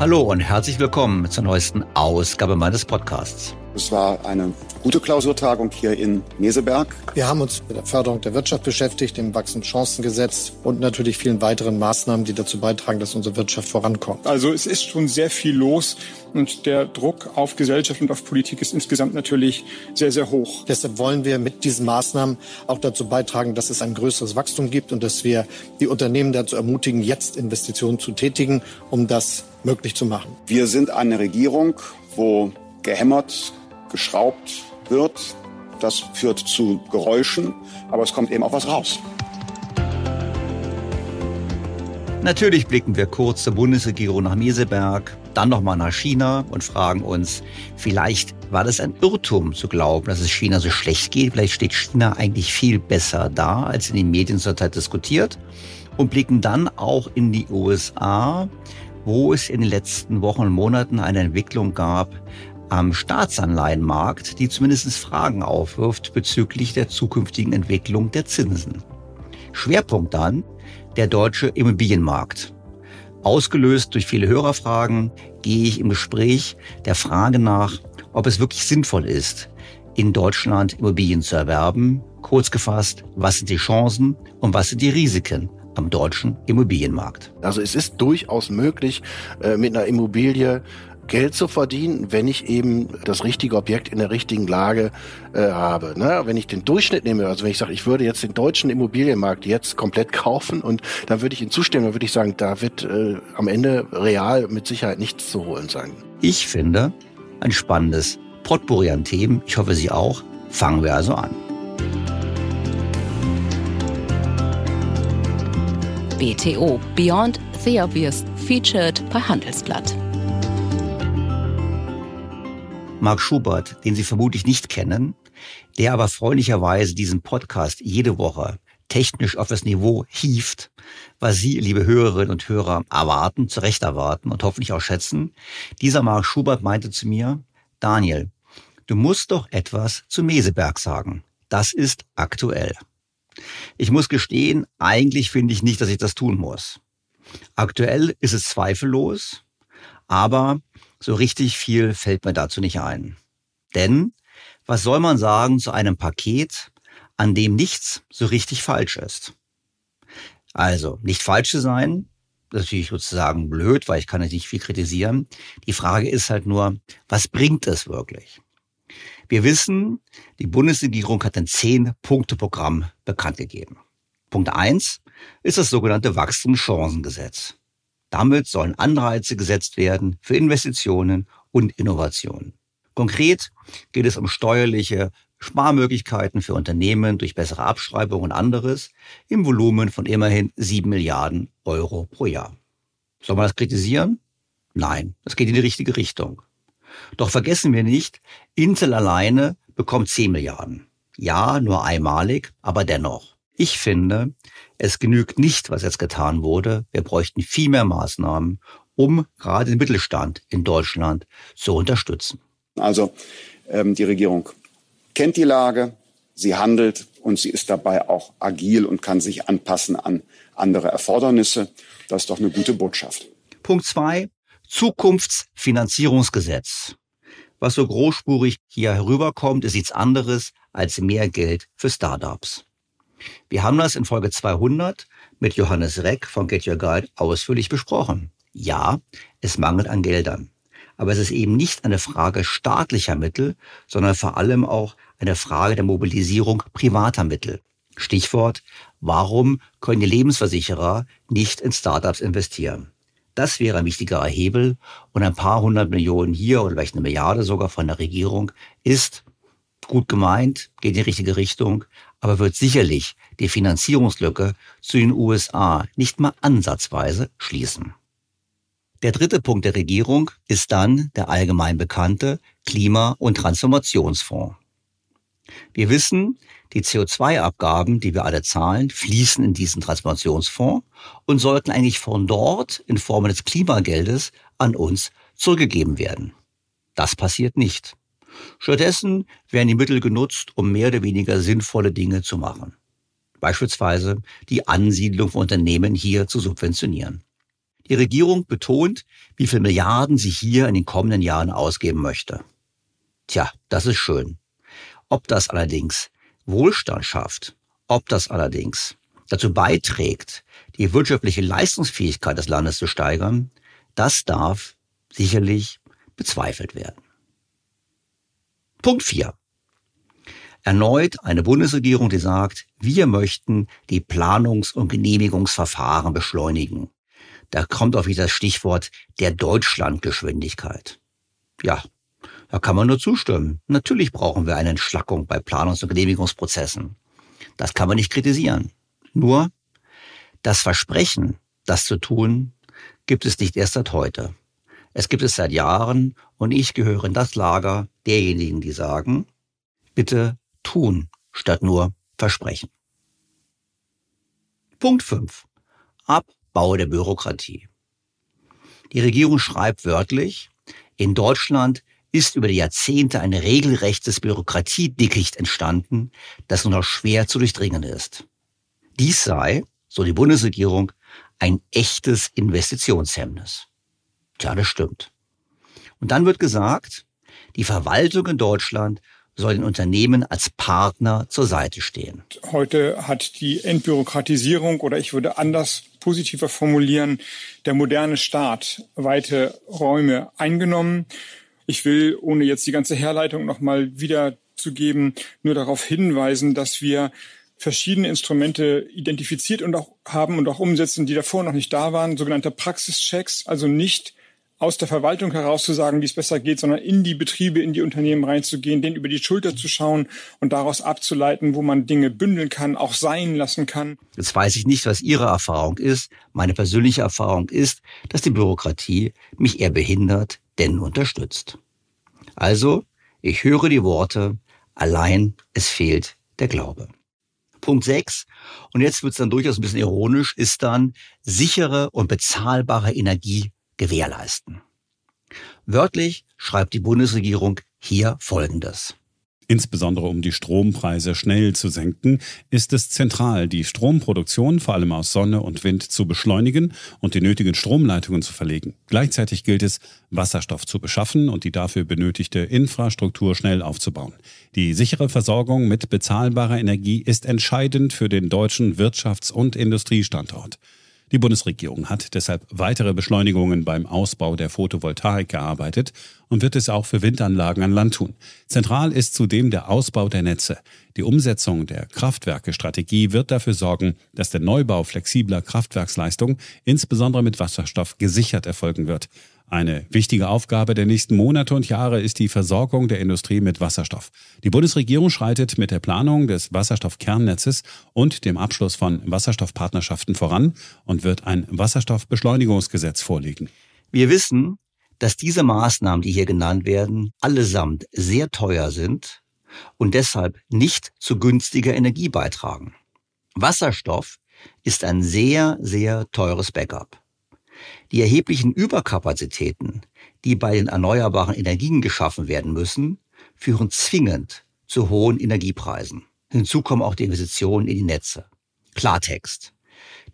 Hallo und herzlich willkommen zur neuesten Ausgabe meines Podcasts. Es war eine gute Klausurtagung hier in Meseberg. Wir haben uns mit der Förderung der Wirtschaft beschäftigt, dem Wachstumschancengesetz und natürlich vielen weiteren Maßnahmen, die dazu beitragen, dass unsere Wirtschaft vorankommt. Also es ist schon sehr viel los und der Druck auf Gesellschaft und auf Politik ist insgesamt natürlich sehr, sehr hoch. Deshalb wollen wir mit diesen Maßnahmen auch dazu beitragen, dass es ein größeres Wachstum gibt und dass wir die Unternehmen dazu ermutigen, jetzt Investitionen zu tätigen, um das möglich zu machen. Wir sind eine Regierung, wo gehämmert, geschraubt wird. Das führt zu Geräuschen, aber es kommt eben auch was raus. Natürlich blicken wir kurz zur Bundesregierung nach Meseberg, dann nochmal nach China und fragen uns, vielleicht war das ein Irrtum zu glauben, dass es China so schlecht geht. Vielleicht steht China eigentlich viel besser da, als in den Medien zurzeit diskutiert. Und blicken dann auch in die USA, wo es in den letzten Wochen und Monaten eine Entwicklung gab, am Staatsanleihenmarkt, die zumindest Fragen aufwirft bezüglich der zukünftigen Entwicklung der Zinsen. Schwerpunkt dann der deutsche Immobilienmarkt. Ausgelöst durch viele Hörerfragen gehe ich im Gespräch der Frage nach, ob es wirklich sinnvoll ist, in Deutschland Immobilien zu erwerben. Kurz gefasst, was sind die Chancen und was sind die Risiken am deutschen Immobilienmarkt? Also es ist durchaus möglich, äh, mit einer Immobilie Geld zu verdienen, wenn ich eben das richtige Objekt in der richtigen Lage äh, habe. Ne? Wenn ich den Durchschnitt nehme, also wenn ich sage, ich würde jetzt den deutschen Immobilienmarkt jetzt komplett kaufen und dann würde ich Ihnen zustimmen, dann würde ich sagen, da wird äh, am Ende real mit Sicherheit nichts zu holen sein. Ich finde ein spannendes Potpourri an Themen. Ich hoffe, Sie auch. Fangen wir also an. BTO Beyond the Obvious featured bei Handelsblatt. Marc Schubert, den Sie vermutlich nicht kennen, der aber freundlicherweise diesen Podcast jede Woche technisch auf das Niveau hieft, was Sie, liebe Hörerinnen und Hörer, erwarten, zu Recht erwarten und hoffentlich auch schätzen. Dieser Marc Schubert meinte zu mir, Daniel, du musst doch etwas zu Meseberg sagen. Das ist aktuell. Ich muss gestehen, eigentlich finde ich nicht, dass ich das tun muss. Aktuell ist es zweifellos, aber so richtig viel fällt mir dazu nicht ein. Denn was soll man sagen zu einem Paket, an dem nichts so richtig falsch ist? Also, nicht falsch zu sein, das ist natürlich sozusagen blöd, weil ich kann nicht viel kritisieren. Die Frage ist halt nur, was bringt es wirklich? Wir wissen, die Bundesregierung hat ein Zehn-Punkte-Programm bekannt gegeben. Punkt eins ist das sogenannte Wachstumschancengesetz. Damit sollen Anreize gesetzt werden für Investitionen und Innovationen. Konkret geht es um steuerliche Sparmöglichkeiten für Unternehmen durch bessere Abschreibung und anderes im Volumen von immerhin sieben Milliarden Euro pro Jahr. Soll man das kritisieren? Nein, das geht in die richtige Richtung. Doch vergessen wir nicht, Intel alleine bekommt 10 Milliarden. Ja, nur einmalig, aber dennoch. Ich finde, es genügt nicht, was jetzt getan wurde. Wir bräuchten viel mehr Maßnahmen, um gerade den Mittelstand in Deutschland zu unterstützen. Also ähm, die Regierung kennt die Lage, sie handelt und sie ist dabei auch agil und kann sich anpassen an andere Erfordernisse. Das ist doch eine gute Botschaft. Punkt zwei: Zukunftsfinanzierungsgesetz. Was so großspurig hier herüberkommt, ist nichts anderes als mehr Geld für Startups. Wir haben das in Folge 200 mit Johannes Reck von Get Your Guide ausführlich besprochen. Ja, es mangelt an Geldern. Aber es ist eben nicht eine Frage staatlicher Mittel, sondern vor allem auch eine Frage der Mobilisierung privater Mittel. Stichwort, warum können die Lebensversicherer nicht in Startups investieren? Das wäre ein wichtiger Hebel und ein paar hundert Millionen hier oder vielleicht eine Milliarde sogar von der Regierung ist gut gemeint, geht in die richtige Richtung, aber wird sicherlich die Finanzierungslücke zu den USA nicht mal ansatzweise schließen. Der dritte Punkt der Regierung ist dann der allgemein bekannte Klima- und Transformationsfonds. Wir wissen, die CO2-Abgaben, die wir alle zahlen, fließen in diesen Transformationsfonds und sollten eigentlich von dort in Form des Klimageldes an uns zurückgegeben werden. Das passiert nicht. Stattdessen werden die Mittel genutzt, um mehr oder weniger sinnvolle Dinge zu machen. Beispielsweise die Ansiedlung von Unternehmen hier zu subventionieren. Die Regierung betont, wie viel Milliarden sie hier in den kommenden Jahren ausgeben möchte. Tja, das ist schön. Ob das allerdings Wohlstand schafft, ob das allerdings dazu beiträgt, die wirtschaftliche Leistungsfähigkeit des Landes zu steigern, das darf sicherlich bezweifelt werden. Punkt 4. Erneut eine Bundesregierung, die sagt, wir möchten die Planungs- und Genehmigungsverfahren beschleunigen. Da kommt auch wieder das Stichwort der Deutschlandgeschwindigkeit. Ja, da kann man nur zustimmen. Natürlich brauchen wir eine Entschlackung bei Planungs- und Genehmigungsprozessen. Das kann man nicht kritisieren. Nur das Versprechen, das zu tun, gibt es nicht erst seit heute. Es gibt es seit Jahren und ich gehöre in das Lager derjenigen, die sagen, bitte tun statt nur versprechen. Punkt 5. Abbau der Bürokratie. Die Regierung schreibt wörtlich, in Deutschland ist über die Jahrzehnte ein regelrechtes Bürokratiedickicht entstanden, das nur noch schwer zu durchdringen ist. Dies sei, so die Bundesregierung, ein echtes Investitionshemmnis. Tja, das stimmt. Und dann wird gesagt, die Verwaltung in Deutschland soll den Unternehmen als Partner zur Seite stehen. Heute hat die Entbürokratisierung oder ich würde anders positiver formulieren, der moderne Staat weite Räume eingenommen. Ich will, ohne jetzt die ganze Herleitung nochmal wiederzugeben, nur darauf hinweisen, dass wir verschiedene Instrumente identifiziert und auch haben und auch umsetzen, die davor noch nicht da waren, sogenannte Praxischecks, also nicht aus der Verwaltung heraus zu sagen, wie es besser geht, sondern in die Betriebe, in die Unternehmen reinzugehen, denen über die Schulter zu schauen und daraus abzuleiten, wo man Dinge bündeln kann, auch sein lassen kann. Jetzt weiß ich nicht, was Ihre Erfahrung ist. Meine persönliche Erfahrung ist, dass die Bürokratie mich eher behindert, denn unterstützt. Also, ich höre die Worte, allein es fehlt der Glaube. Punkt 6, und jetzt wird es dann durchaus ein bisschen ironisch, ist dann sichere und bezahlbare Energie gewährleisten. Wörtlich schreibt die Bundesregierung hier Folgendes. Insbesondere um die Strompreise schnell zu senken, ist es zentral, die Stromproduktion vor allem aus Sonne und Wind zu beschleunigen und die nötigen Stromleitungen zu verlegen. Gleichzeitig gilt es, Wasserstoff zu beschaffen und die dafür benötigte Infrastruktur schnell aufzubauen. Die sichere Versorgung mit bezahlbarer Energie ist entscheidend für den deutschen Wirtschafts- und Industriestandort. Die Bundesregierung hat deshalb weitere Beschleunigungen beim Ausbau der Photovoltaik gearbeitet und wird es auch für Windanlagen an Land tun. Zentral ist zudem der Ausbau der Netze. Die Umsetzung der Kraftwerkestrategie wird dafür sorgen, dass der Neubau flexibler Kraftwerksleistung insbesondere mit Wasserstoff gesichert erfolgen wird. Eine wichtige Aufgabe der nächsten Monate und Jahre ist die Versorgung der Industrie mit Wasserstoff. Die Bundesregierung schreitet mit der Planung des Wasserstoffkernnetzes und dem Abschluss von Wasserstoffpartnerschaften voran und wird ein Wasserstoffbeschleunigungsgesetz vorlegen. Wir wissen, dass diese Maßnahmen, die hier genannt werden, allesamt sehr teuer sind und deshalb nicht zu günstiger Energie beitragen. Wasserstoff ist ein sehr, sehr teures Backup. Die erheblichen Überkapazitäten, die bei den erneuerbaren Energien geschaffen werden müssen, führen zwingend zu hohen Energiepreisen. Hinzu kommen auch die Investitionen in die Netze. Klartext.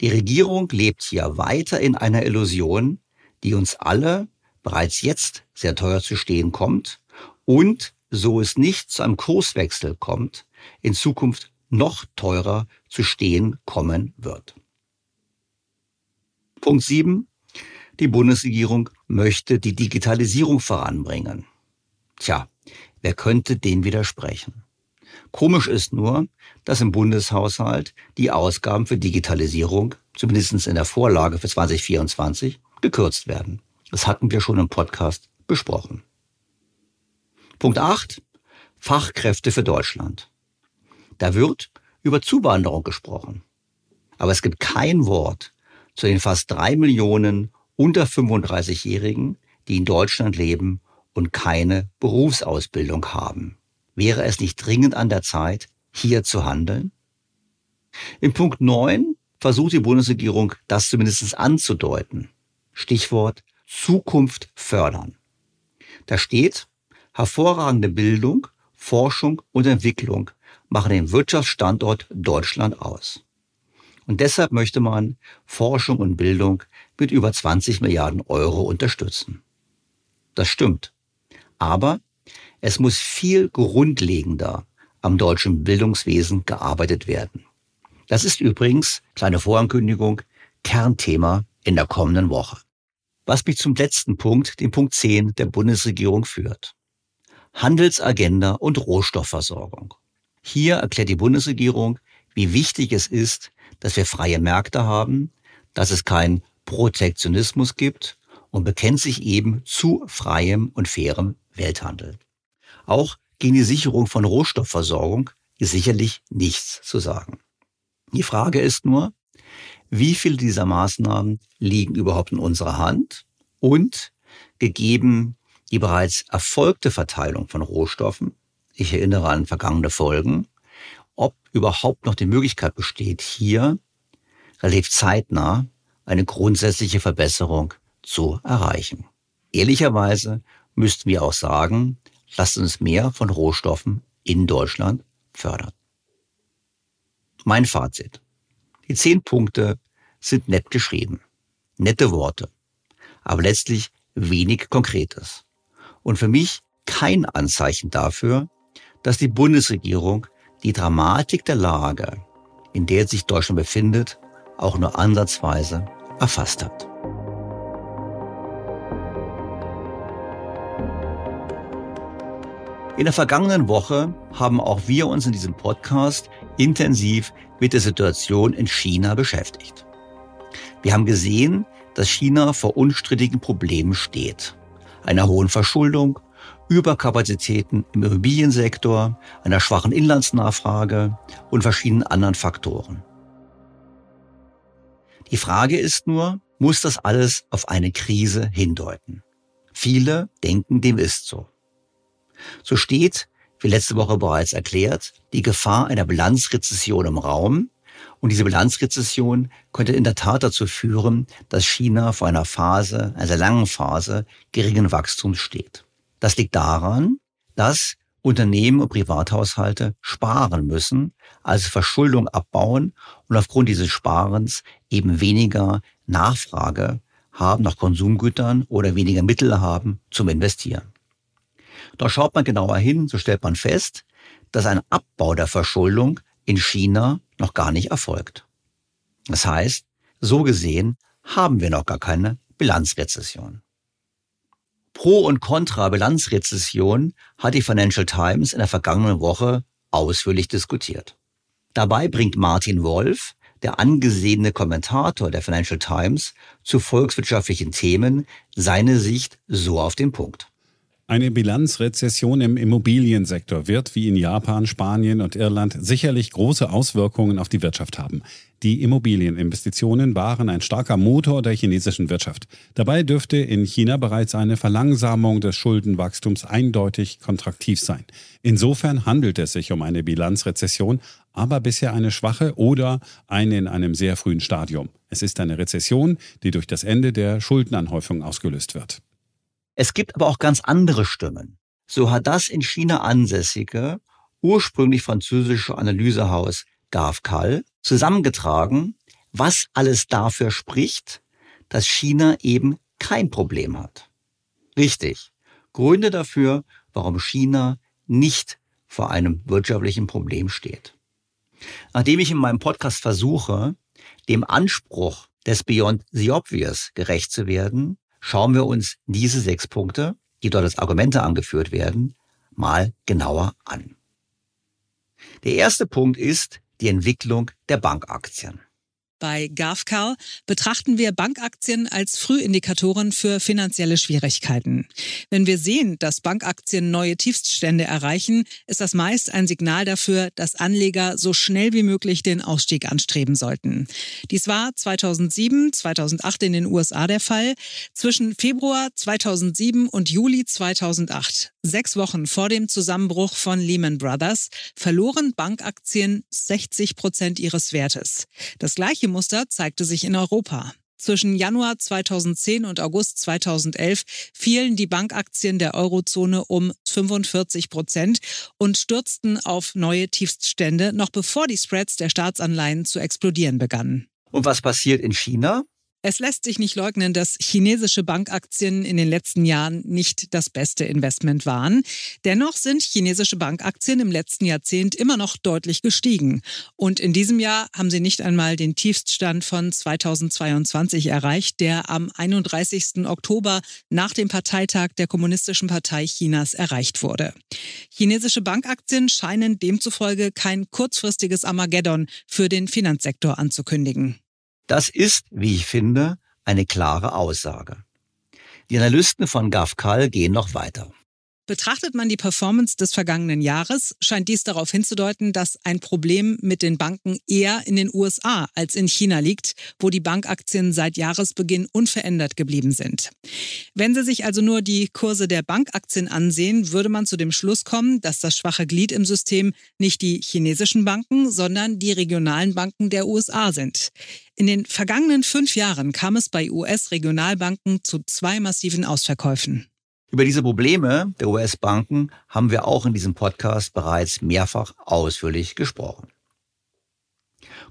Die Regierung lebt hier weiter in einer Illusion, die uns alle bereits jetzt sehr teuer zu stehen kommt und, so es nicht zu einem Kurswechsel kommt, in Zukunft noch teurer zu stehen kommen wird. Punkt 7. Die Bundesregierung möchte die Digitalisierung voranbringen. Tja, wer könnte dem widersprechen? Komisch ist nur, dass im Bundeshaushalt die Ausgaben für Digitalisierung, zumindest in der Vorlage für 2024, gekürzt werden. Das hatten wir schon im Podcast besprochen. Punkt 8. Fachkräfte für Deutschland. Da wird über Zuwanderung gesprochen. Aber es gibt kein Wort zu den fast drei Millionen unter 35-Jährigen, die in Deutschland leben und keine Berufsausbildung haben. Wäre es nicht dringend an der Zeit, hier zu handeln? Im Punkt 9 versucht die Bundesregierung, das zumindest anzudeuten. Stichwort Zukunft fördern. Da steht, hervorragende Bildung, Forschung und Entwicklung machen den Wirtschaftsstandort Deutschland aus. Und deshalb möchte man Forschung und Bildung mit über 20 Milliarden Euro unterstützen. Das stimmt. Aber es muss viel grundlegender am deutschen Bildungswesen gearbeitet werden. Das ist übrigens, kleine Vorankündigung, Kernthema in der kommenden Woche. Was mich zum letzten Punkt, dem Punkt 10 der Bundesregierung führt. Handelsagenda und Rohstoffversorgung. Hier erklärt die Bundesregierung, wie wichtig es ist, dass wir freie Märkte haben, dass es keinen Protektionismus gibt und bekennt sich eben zu freiem und fairem Welthandel. Auch gegen die Sicherung von Rohstoffversorgung ist sicherlich nichts zu sagen. Die Frage ist nur, wie viele dieser Maßnahmen liegen überhaupt in unserer Hand und gegeben die bereits erfolgte Verteilung von Rohstoffen, ich erinnere an vergangene Folgen, ob überhaupt noch die Möglichkeit besteht, hier relativ zeitnah eine grundsätzliche Verbesserung zu erreichen. Ehrlicherweise müssten wir auch sagen, lasst uns mehr von Rohstoffen in Deutschland fördern. Mein Fazit. Die zehn Punkte sind nett geschrieben. Nette Worte. Aber letztlich wenig Konkretes. Und für mich kein Anzeichen dafür, dass die Bundesregierung die Dramatik der Lage, in der sich Deutschland befindet, auch nur ansatzweise erfasst hat. In der vergangenen Woche haben auch wir uns in diesem Podcast intensiv mit der Situation in China beschäftigt. Wir haben gesehen, dass China vor unstrittigen Problemen steht. Einer hohen Verschuldung, Überkapazitäten im Immobiliensektor, einer schwachen Inlandsnachfrage und verschiedenen anderen Faktoren. Die Frage ist nur, muss das alles auf eine Krise hindeuten? Viele denken, dem ist so. So steht, wie letzte Woche bereits erklärt, die Gefahr einer Bilanzrezession im Raum. Und diese Bilanzrezession könnte in der Tat dazu führen, dass China vor einer Phase, einer sehr langen Phase, geringen Wachstums steht. Das liegt daran, dass Unternehmen und Privathaushalte sparen müssen, also Verschuldung abbauen und aufgrund dieses Sparens eben weniger Nachfrage haben nach Konsumgütern oder weniger Mittel haben zum Investieren. Doch schaut man genauer hin, so stellt man fest, dass ein Abbau der Verschuldung in China noch gar nicht erfolgt. Das heißt, so gesehen haben wir noch gar keine Bilanzrezession. Pro und Contra Bilanzrezession hat die Financial Times in der vergangenen Woche ausführlich diskutiert. Dabei bringt Martin Wolf, der angesehene Kommentator der Financial Times, zu volkswirtschaftlichen Themen seine Sicht so auf den Punkt. Eine Bilanzrezession im Immobiliensektor wird wie in Japan, Spanien und Irland sicherlich große Auswirkungen auf die Wirtschaft haben. Die Immobilieninvestitionen waren ein starker Motor der chinesischen Wirtschaft. Dabei dürfte in China bereits eine Verlangsamung des Schuldenwachstums eindeutig kontraktiv sein. Insofern handelt es sich um eine Bilanzrezession, aber bisher eine schwache oder eine in einem sehr frühen Stadium. Es ist eine Rezession, die durch das Ende der Schuldenanhäufung ausgelöst wird. Es gibt aber auch ganz andere Stimmen. So hat das in China ansässige, ursprünglich französische Analysehaus GAFCAL zusammengetragen, was alles dafür spricht, dass China eben kein Problem hat. Richtig. Gründe dafür, warum China nicht vor einem wirtschaftlichen Problem steht. Nachdem ich in meinem Podcast versuche, dem Anspruch des Beyond the Obvious gerecht zu werden, schauen wir uns diese sechs Punkte, die dort als Argumente angeführt werden, mal genauer an. Der erste Punkt ist die Entwicklung der Bankaktien. Bei GAFCAL betrachten wir Bankaktien als Frühindikatoren für finanzielle Schwierigkeiten. Wenn wir sehen, dass Bankaktien neue Tiefststände erreichen, ist das meist ein Signal dafür, dass Anleger so schnell wie möglich den Ausstieg anstreben sollten. Dies war 2007, 2008 in den USA der Fall. Zwischen Februar 2007 und Juli 2008, sechs Wochen vor dem Zusammenbruch von Lehman Brothers, verloren Bankaktien 60 Prozent ihres Wertes. Das gleiche Muster zeigte sich in Europa. Zwischen Januar 2010 und August 2011 fielen die Bankaktien der Eurozone um 45 Prozent und stürzten auf neue Tiefststände, noch bevor die Spreads der Staatsanleihen zu explodieren begannen. Und was passiert in China? Es lässt sich nicht leugnen, dass chinesische Bankaktien in den letzten Jahren nicht das beste Investment waren. Dennoch sind chinesische Bankaktien im letzten Jahrzehnt immer noch deutlich gestiegen. Und in diesem Jahr haben sie nicht einmal den Tiefststand von 2022 erreicht, der am 31. Oktober nach dem Parteitag der Kommunistischen Partei Chinas erreicht wurde. Chinesische Bankaktien scheinen demzufolge kein kurzfristiges Armageddon für den Finanzsektor anzukündigen. Das ist, wie ich finde, eine klare Aussage. Die Analysten von GAFCAL gehen noch weiter. Betrachtet man die Performance des vergangenen Jahres, scheint dies darauf hinzudeuten, dass ein Problem mit den Banken eher in den USA als in China liegt, wo die Bankaktien seit Jahresbeginn unverändert geblieben sind. Wenn Sie sich also nur die Kurse der Bankaktien ansehen, würde man zu dem Schluss kommen, dass das schwache Glied im System nicht die chinesischen Banken, sondern die regionalen Banken der USA sind. In den vergangenen fünf Jahren kam es bei US-Regionalbanken zu zwei massiven Ausverkäufen. Über diese Probleme der US-Banken haben wir auch in diesem Podcast bereits mehrfach ausführlich gesprochen.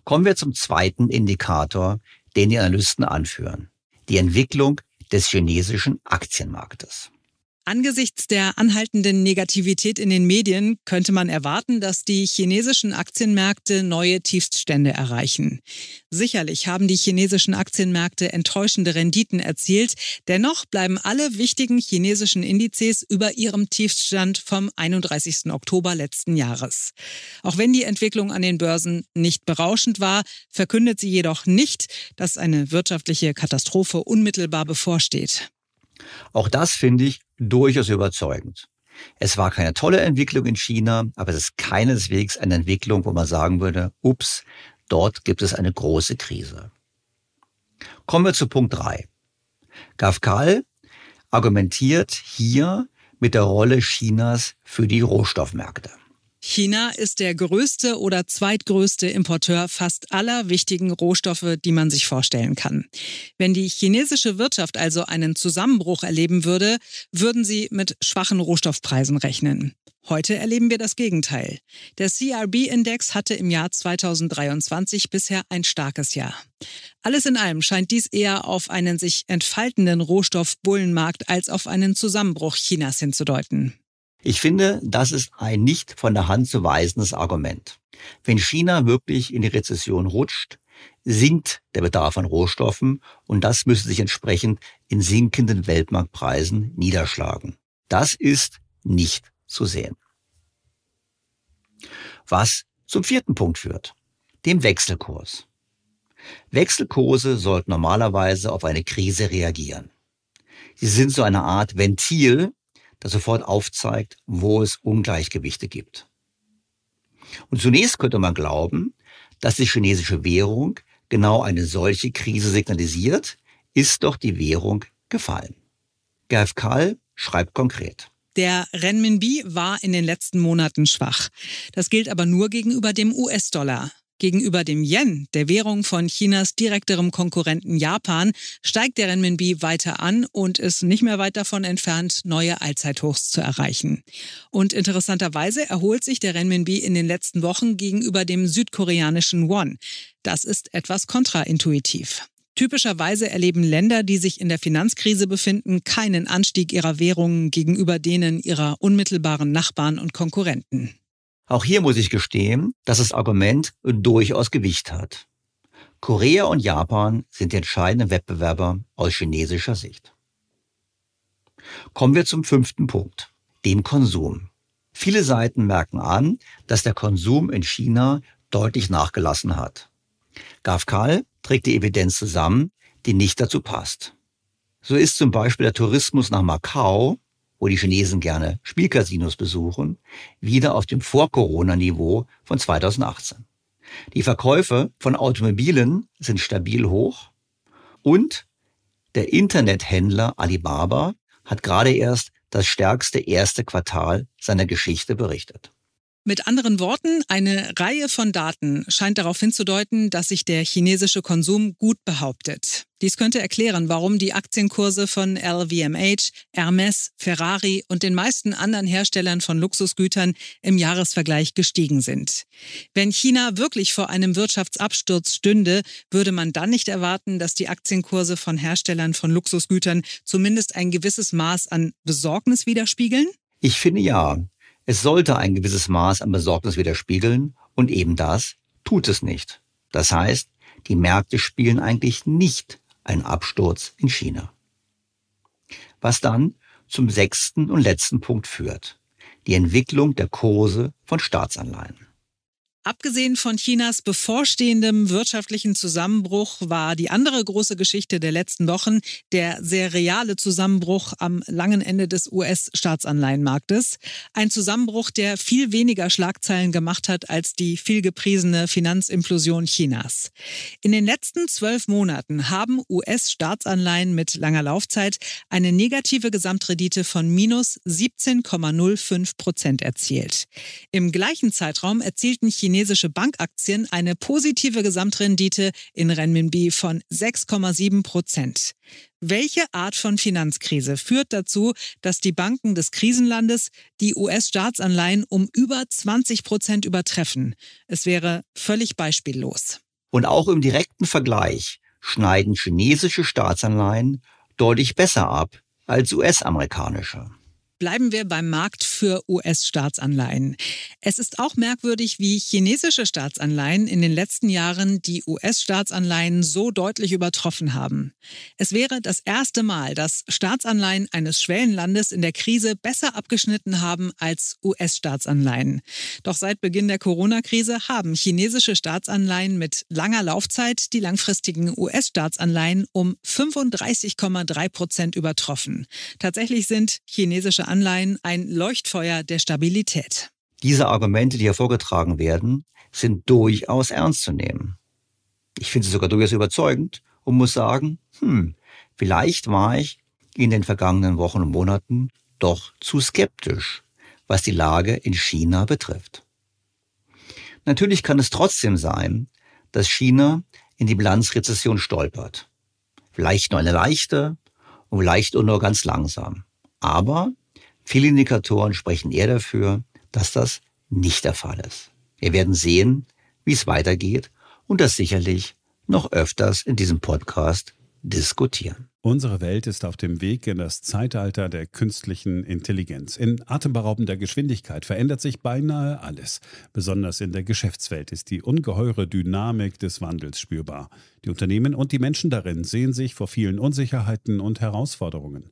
Kommen wir zum zweiten Indikator, den die Analysten anführen. Die Entwicklung des chinesischen Aktienmarktes. Angesichts der anhaltenden Negativität in den Medien könnte man erwarten, dass die chinesischen Aktienmärkte neue Tiefststände erreichen. Sicherlich haben die chinesischen Aktienmärkte enttäuschende Renditen erzielt. Dennoch bleiben alle wichtigen chinesischen Indizes über ihrem Tiefststand vom 31. Oktober letzten Jahres. Auch wenn die Entwicklung an den Börsen nicht berauschend war, verkündet sie jedoch nicht, dass eine wirtschaftliche Katastrophe unmittelbar bevorsteht. Auch das finde ich durchaus überzeugend. Es war keine tolle Entwicklung in China, aber es ist keineswegs eine Entwicklung, wo man sagen würde, ups, dort gibt es eine große Krise. Kommen wir zu Punkt 3. Gafkal argumentiert hier mit der Rolle Chinas für die Rohstoffmärkte. China ist der größte oder zweitgrößte Importeur fast aller wichtigen Rohstoffe, die man sich vorstellen kann. Wenn die chinesische Wirtschaft also einen Zusammenbruch erleben würde, würden sie mit schwachen Rohstoffpreisen rechnen. Heute erleben wir das Gegenteil. Der CRB-Index hatte im Jahr 2023 bisher ein starkes Jahr. Alles in allem scheint dies eher auf einen sich entfaltenden Rohstoffbullenmarkt als auf einen Zusammenbruch Chinas hinzudeuten. Ich finde, das ist ein nicht von der Hand zu weisendes Argument. Wenn China wirklich in die Rezession rutscht, sinkt der Bedarf an Rohstoffen und das müsste sich entsprechend in sinkenden Weltmarktpreisen niederschlagen. Das ist nicht zu sehen. Was zum vierten Punkt führt, dem Wechselkurs. Wechselkurse sollten normalerweise auf eine Krise reagieren. Sie sind so eine Art Ventil, das sofort aufzeigt, wo es Ungleichgewichte gibt. Und zunächst könnte man glauben, dass die chinesische Währung genau eine solche Krise signalisiert, ist doch die Währung gefallen. Gerf Kall schreibt konkret. Der Renminbi war in den letzten Monaten schwach. Das gilt aber nur gegenüber dem US-Dollar. Gegenüber dem Yen, der Währung von Chinas direkterem Konkurrenten Japan, steigt der Renminbi weiter an und ist nicht mehr weit davon entfernt, neue Allzeithochs zu erreichen. Und interessanterweise erholt sich der Renminbi in den letzten Wochen gegenüber dem südkoreanischen Won. Das ist etwas kontraintuitiv. Typischerweise erleben Länder, die sich in der Finanzkrise befinden, keinen Anstieg ihrer Währungen gegenüber denen ihrer unmittelbaren Nachbarn und Konkurrenten. Auch hier muss ich gestehen, dass das Argument durchaus Gewicht hat. Korea und Japan sind die entscheidenden Wettbewerber aus chinesischer Sicht. Kommen wir zum fünften Punkt, dem Konsum. Viele Seiten merken an, dass der Konsum in China deutlich nachgelassen hat. Gafkal trägt die Evidenz zusammen, die nicht dazu passt. So ist zum Beispiel der Tourismus nach Macau wo die Chinesen gerne Spielcasinos besuchen, wieder auf dem Vor-Corona-Niveau von 2018. Die Verkäufe von Automobilen sind stabil hoch und der Internethändler Alibaba hat gerade erst das stärkste erste Quartal seiner Geschichte berichtet. Mit anderen Worten, eine Reihe von Daten scheint darauf hinzudeuten, dass sich der chinesische Konsum gut behauptet. Dies könnte erklären, warum die Aktienkurse von LVMH, Hermes, Ferrari und den meisten anderen Herstellern von Luxusgütern im Jahresvergleich gestiegen sind. Wenn China wirklich vor einem Wirtschaftsabsturz stünde, würde man dann nicht erwarten, dass die Aktienkurse von Herstellern von Luxusgütern zumindest ein gewisses Maß an Besorgnis widerspiegeln? Ich finde ja. Es sollte ein gewisses Maß an Besorgnis widerspiegeln und eben das tut es nicht. Das heißt, die Märkte spielen eigentlich nicht einen Absturz in China. Was dann zum sechsten und letzten Punkt führt. Die Entwicklung der Kurse von Staatsanleihen. Abgesehen von Chinas bevorstehendem wirtschaftlichen Zusammenbruch war die andere große Geschichte der letzten Wochen der sehr reale Zusammenbruch am langen Ende des US-Staatsanleihenmarktes. Ein Zusammenbruch, der viel weniger Schlagzeilen gemacht hat als die vielgepriesene Finanzimplosion Chinas. In den letzten zwölf Monaten haben US-Staatsanleihen mit langer Laufzeit eine negative Gesamtrendite von minus 17,05 Prozent erzielt. Im gleichen Zeitraum erzielten China chinesische Bankaktien eine positive Gesamtrendite in Renminbi von 6,7 Prozent. Welche Art von Finanzkrise führt dazu, dass die Banken des Krisenlandes die US-Staatsanleihen um über 20 Prozent übertreffen? Es wäre völlig beispiellos. Und auch im direkten Vergleich schneiden chinesische Staatsanleihen deutlich besser ab als US-amerikanische. Bleiben wir beim Markt für US-Staatsanleihen. Es ist auch merkwürdig, wie chinesische Staatsanleihen in den letzten Jahren die US-Staatsanleihen so deutlich übertroffen haben. Es wäre das erste Mal, dass Staatsanleihen eines Schwellenlandes in der Krise besser abgeschnitten haben als US-Staatsanleihen. Doch seit Beginn der Corona-Krise haben chinesische Staatsanleihen mit langer Laufzeit die langfristigen US-Staatsanleihen um 35,3 Prozent übertroffen. Tatsächlich sind chinesische Anleihen ein Leuchtfeuer der Stabilität. Diese Argumente, die hier vorgetragen werden, sind durchaus ernst zu nehmen. Ich finde sie sogar durchaus überzeugend und muss sagen, hm, vielleicht war ich in den vergangenen Wochen und Monaten doch zu skeptisch, was die Lage in China betrifft. Natürlich kann es trotzdem sein, dass China in die Bilanzrezession stolpert. Vielleicht nur eine leichte und vielleicht nur ganz langsam. Aber Viele Indikatoren sprechen eher dafür, dass das nicht der Fall ist. Wir werden sehen, wie es weitergeht und das sicherlich noch öfters in diesem Podcast diskutieren. Unsere Welt ist auf dem Weg in das Zeitalter der künstlichen Intelligenz. In atemberaubender Geschwindigkeit verändert sich beinahe alles. Besonders in der Geschäftswelt ist die ungeheure Dynamik des Wandels spürbar. Die Unternehmen und die Menschen darin sehen sich vor vielen Unsicherheiten und Herausforderungen.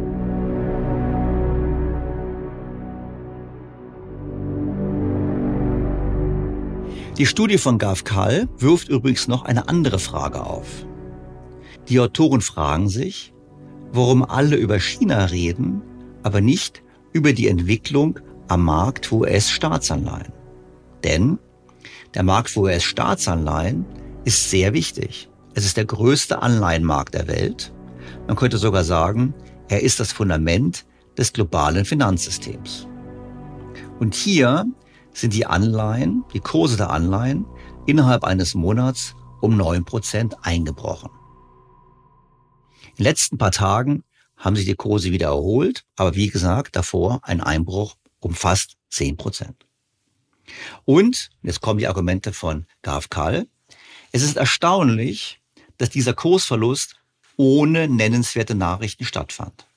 Die Studie von Gav Kall wirft übrigens noch eine andere Frage auf. Die Autoren fragen sich, warum alle über China reden, aber nicht über die Entwicklung am Markt für US-Staatsanleihen. Denn der Markt für US-Staatsanleihen ist sehr wichtig. Es ist der größte Anleihenmarkt der Welt. Man könnte sogar sagen, er ist das Fundament des globalen Finanzsystems. Und hier sind die Anleihen, die Kurse der Anleihen innerhalb eines Monats um neun Prozent eingebrochen. In den letzten paar Tagen haben sich die Kurse wieder erholt, aber wie gesagt, davor ein Einbruch um fast zehn Prozent. Und, jetzt kommen die Argumente von Gav Kall, es ist erstaunlich, dass dieser Kursverlust ohne nennenswerte Nachrichten stattfand.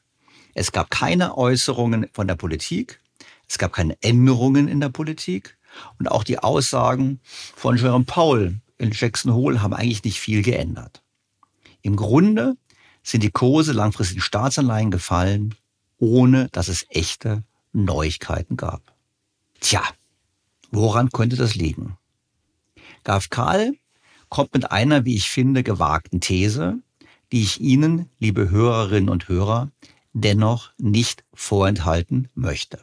Es gab keine Äußerungen von der Politik, es gab keine Änderungen in der Politik und auch die Aussagen von Jerome Powell in Jackson Hole haben eigentlich nicht viel geändert. Im Grunde sind die Kurse langfristigen Staatsanleihen gefallen, ohne dass es echte Neuigkeiten gab. Tja, woran könnte das liegen? Gav Karl kommt mit einer, wie ich finde, gewagten These, die ich Ihnen, liebe Hörerinnen und Hörer, dennoch nicht vorenthalten möchte.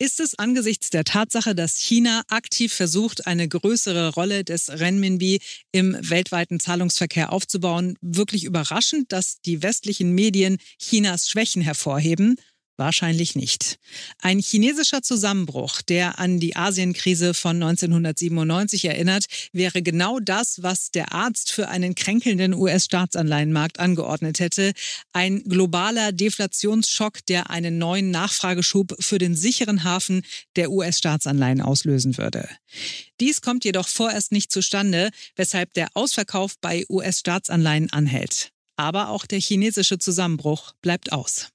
Ist es angesichts der Tatsache, dass China aktiv versucht, eine größere Rolle des Renminbi im weltweiten Zahlungsverkehr aufzubauen, wirklich überraschend, dass die westlichen Medien Chinas Schwächen hervorheben? Wahrscheinlich nicht. Ein chinesischer Zusammenbruch, der an die Asienkrise von 1997 erinnert, wäre genau das, was der Arzt für einen kränkelnden US-Staatsanleihenmarkt angeordnet hätte. Ein globaler Deflationsschock, der einen neuen Nachfrageschub für den sicheren Hafen der US-Staatsanleihen auslösen würde. Dies kommt jedoch vorerst nicht zustande, weshalb der Ausverkauf bei US-Staatsanleihen anhält. Aber auch der chinesische Zusammenbruch bleibt aus.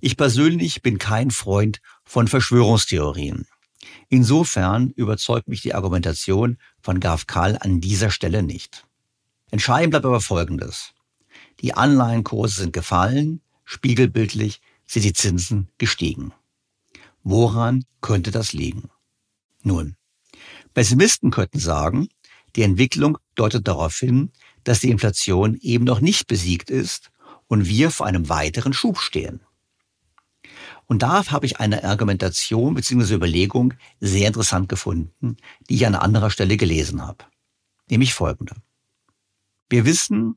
Ich persönlich bin kein Freund von Verschwörungstheorien. Insofern überzeugt mich die Argumentation von Gav Kahl an dieser Stelle nicht. Entscheidend bleibt aber Folgendes. Die Anleihenkurse sind gefallen, spiegelbildlich sind die Zinsen gestiegen. Woran könnte das liegen? Nun, Pessimisten könnten sagen, die Entwicklung deutet darauf hin, dass die Inflation eben noch nicht besiegt ist und wir vor einem weiteren Schub stehen. Und da habe ich eine Argumentation bzw. Überlegung sehr interessant gefunden, die ich an anderer Stelle gelesen habe. Nämlich folgende. Wir wissen,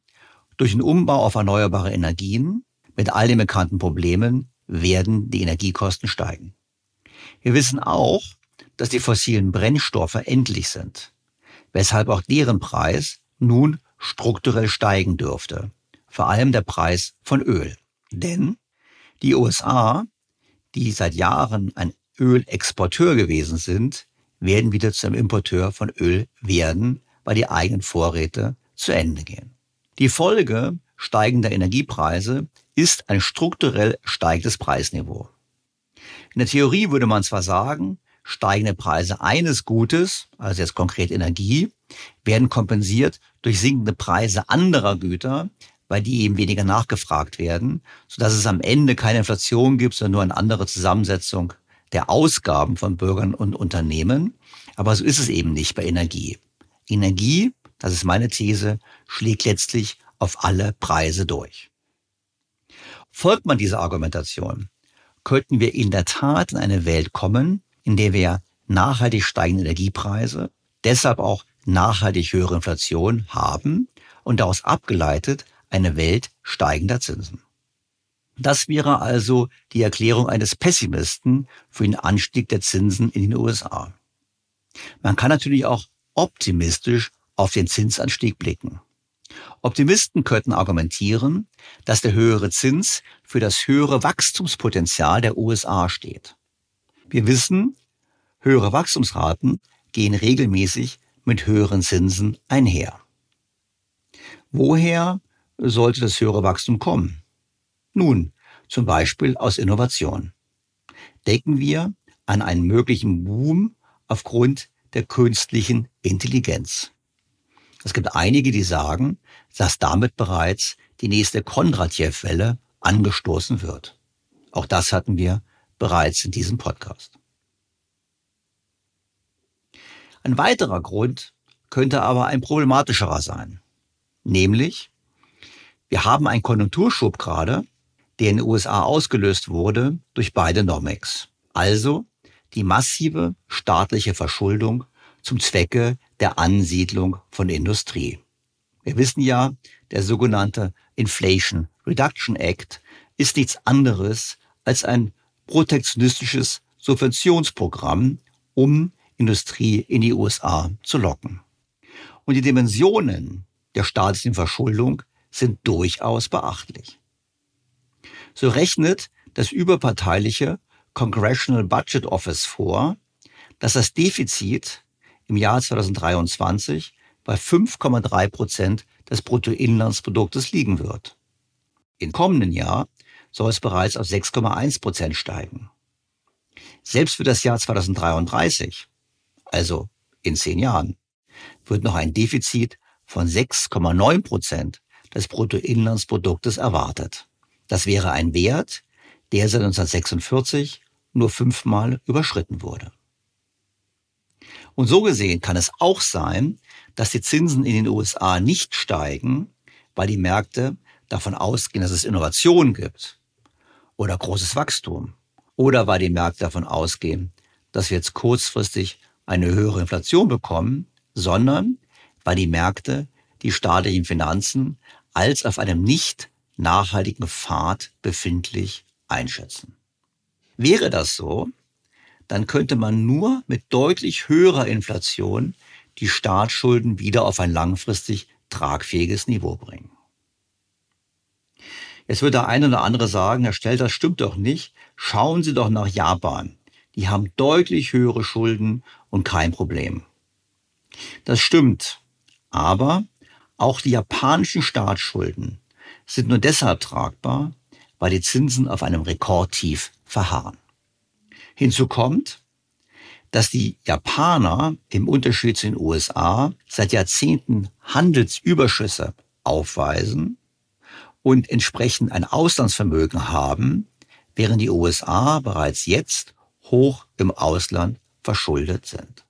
durch den Umbau auf erneuerbare Energien mit all den bekannten Problemen werden die Energiekosten steigen. Wir wissen auch, dass die fossilen Brennstoffe endlich sind, weshalb auch deren Preis nun strukturell steigen dürfte. Vor allem der Preis von Öl. Denn die USA die seit Jahren ein Ölexporteur gewesen sind, werden wieder zu einem Importeur von Öl werden, weil die eigenen Vorräte zu Ende gehen. Die Folge steigender Energiepreise ist ein strukturell steigendes Preisniveau. In der Theorie würde man zwar sagen, steigende Preise eines Gutes, also jetzt konkret Energie, werden kompensiert durch sinkende Preise anderer Güter, weil die eben weniger nachgefragt werden, sodass es am Ende keine Inflation gibt, sondern nur eine andere Zusammensetzung der Ausgaben von Bürgern und Unternehmen. Aber so ist es eben nicht bei Energie. Energie, das ist meine These, schlägt letztlich auf alle Preise durch. Folgt man dieser Argumentation, könnten wir in der Tat in eine Welt kommen, in der wir nachhaltig steigende Energiepreise, deshalb auch nachhaltig höhere Inflation haben und daraus abgeleitet eine Welt steigender Zinsen. Das wäre also die Erklärung eines Pessimisten für den Anstieg der Zinsen in den USA. Man kann natürlich auch optimistisch auf den Zinsanstieg blicken. Optimisten könnten argumentieren, dass der höhere Zins für das höhere Wachstumspotenzial der USA steht. Wir wissen, höhere Wachstumsraten gehen regelmäßig mit höheren Zinsen einher. Woher sollte das höhere Wachstum kommen? Nun, zum Beispiel aus Innovation. Denken wir an einen möglichen Boom aufgrund der künstlichen Intelligenz. Es gibt einige, die sagen, dass damit bereits die nächste Kondratjew-Welle angestoßen wird. Auch das hatten wir bereits in diesem Podcast. Ein weiterer Grund könnte aber ein problematischerer sein, nämlich wir haben einen Konjunkturschub gerade, der in den USA ausgelöst wurde durch beide NOMEX. Also die massive staatliche Verschuldung zum Zwecke der Ansiedlung von Industrie. Wir wissen ja, der sogenannte Inflation Reduction Act ist nichts anderes als ein protektionistisches Subventionsprogramm, um Industrie in die USA zu locken. Und die Dimensionen der staatlichen Verschuldung sind durchaus beachtlich. So rechnet das überparteiliche Congressional Budget Office vor, dass das Defizit im Jahr 2023 bei 5,3 Prozent des Bruttoinlandsproduktes liegen wird. Im kommenden Jahr soll es bereits auf 6,1 Prozent steigen. Selbst für das Jahr 2033, also in zehn Jahren, wird noch ein Defizit von 6,9 Prozent des Bruttoinlandsproduktes erwartet. Das wäre ein Wert, der seit 1946 nur fünfmal überschritten wurde. Und so gesehen kann es auch sein, dass die Zinsen in den USA nicht steigen, weil die Märkte davon ausgehen, dass es Innovation gibt oder großes Wachstum oder weil die Märkte davon ausgehen, dass wir jetzt kurzfristig eine höhere Inflation bekommen, sondern weil die Märkte die staatlichen Finanzen als auf einem nicht nachhaltigen Pfad befindlich einschätzen. Wäre das so, dann könnte man nur mit deutlich höherer Inflation die Staatsschulden wieder auf ein langfristig tragfähiges Niveau bringen. Jetzt wird der eine oder andere sagen, Herr Stelter, das stimmt doch nicht. Schauen Sie doch nach Japan. Die haben deutlich höhere Schulden und kein Problem. Das stimmt. Aber auch die japanischen Staatsschulden sind nur deshalb tragbar, weil die Zinsen auf einem Rekordtief verharren. Hinzu kommt, dass die Japaner im Unterschied zu den USA seit Jahrzehnten Handelsüberschüsse aufweisen und entsprechend ein Auslandsvermögen haben, während die USA bereits jetzt hoch im Ausland verschuldet sind.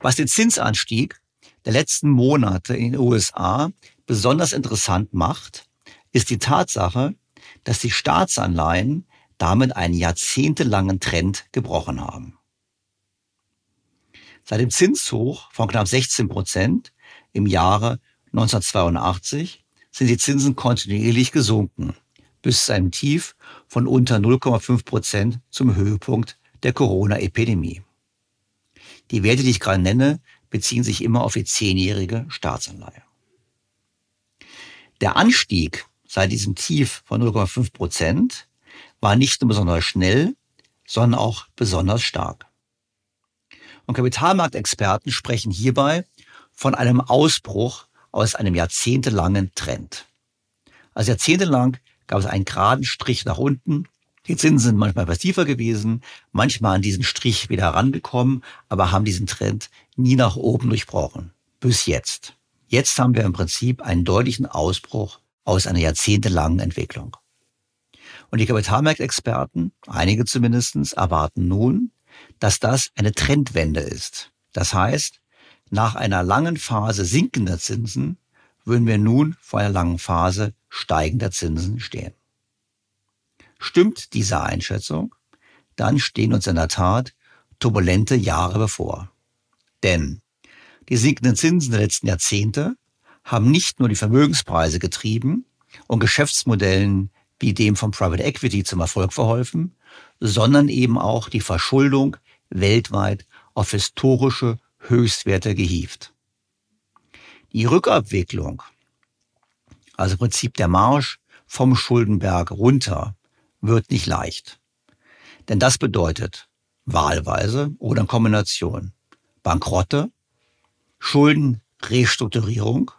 Was den Zinsanstieg der letzten Monate in den USA besonders interessant macht, ist die Tatsache, dass die Staatsanleihen damit einen jahrzehntelangen Trend gebrochen haben. Seit dem Zinshoch von knapp 16 Prozent im Jahre 1982 sind die Zinsen kontinuierlich gesunken, bis zu einem Tief von unter 0,5 Prozent zum Höhepunkt der Corona-Epidemie. Die Werte, die ich gerade nenne, beziehen sich immer auf die zehnjährige Staatsanleihe. Der Anstieg seit diesem Tief von 0,5 Prozent war nicht nur besonders schnell, sondern auch besonders stark. Und Kapitalmarktexperten sprechen hierbei von einem Ausbruch aus einem jahrzehntelangen Trend. Also jahrzehntelang gab es einen geraden Strich nach unten. Die Zinsen sind manchmal etwas tiefer gewesen, manchmal an diesen Strich wieder herangekommen, aber haben diesen Trend nie nach oben durchbrochen. Bis jetzt. Jetzt haben wir im Prinzip einen deutlichen Ausbruch aus einer jahrzehntelangen Entwicklung. Und die Kapitalmarktexperten, einige zumindestens, erwarten nun, dass das eine Trendwende ist. Das heißt, nach einer langen Phase sinkender Zinsen würden wir nun vor einer langen Phase steigender Zinsen stehen. Stimmt diese Einschätzung, dann stehen uns in der Tat turbulente Jahre bevor. Denn die sinkenden Zinsen der letzten Jahrzehnte haben nicht nur die Vermögenspreise getrieben und Geschäftsmodellen wie dem von Private Equity zum Erfolg verholfen, sondern eben auch die Verschuldung weltweit auf historische Höchstwerte gehievt. Die Rückabwicklung, also Prinzip der Marsch vom Schuldenberg runter, wird nicht leicht. Denn das bedeutet wahlweise oder in Kombination Bankrotte, Schuldenrestrukturierung,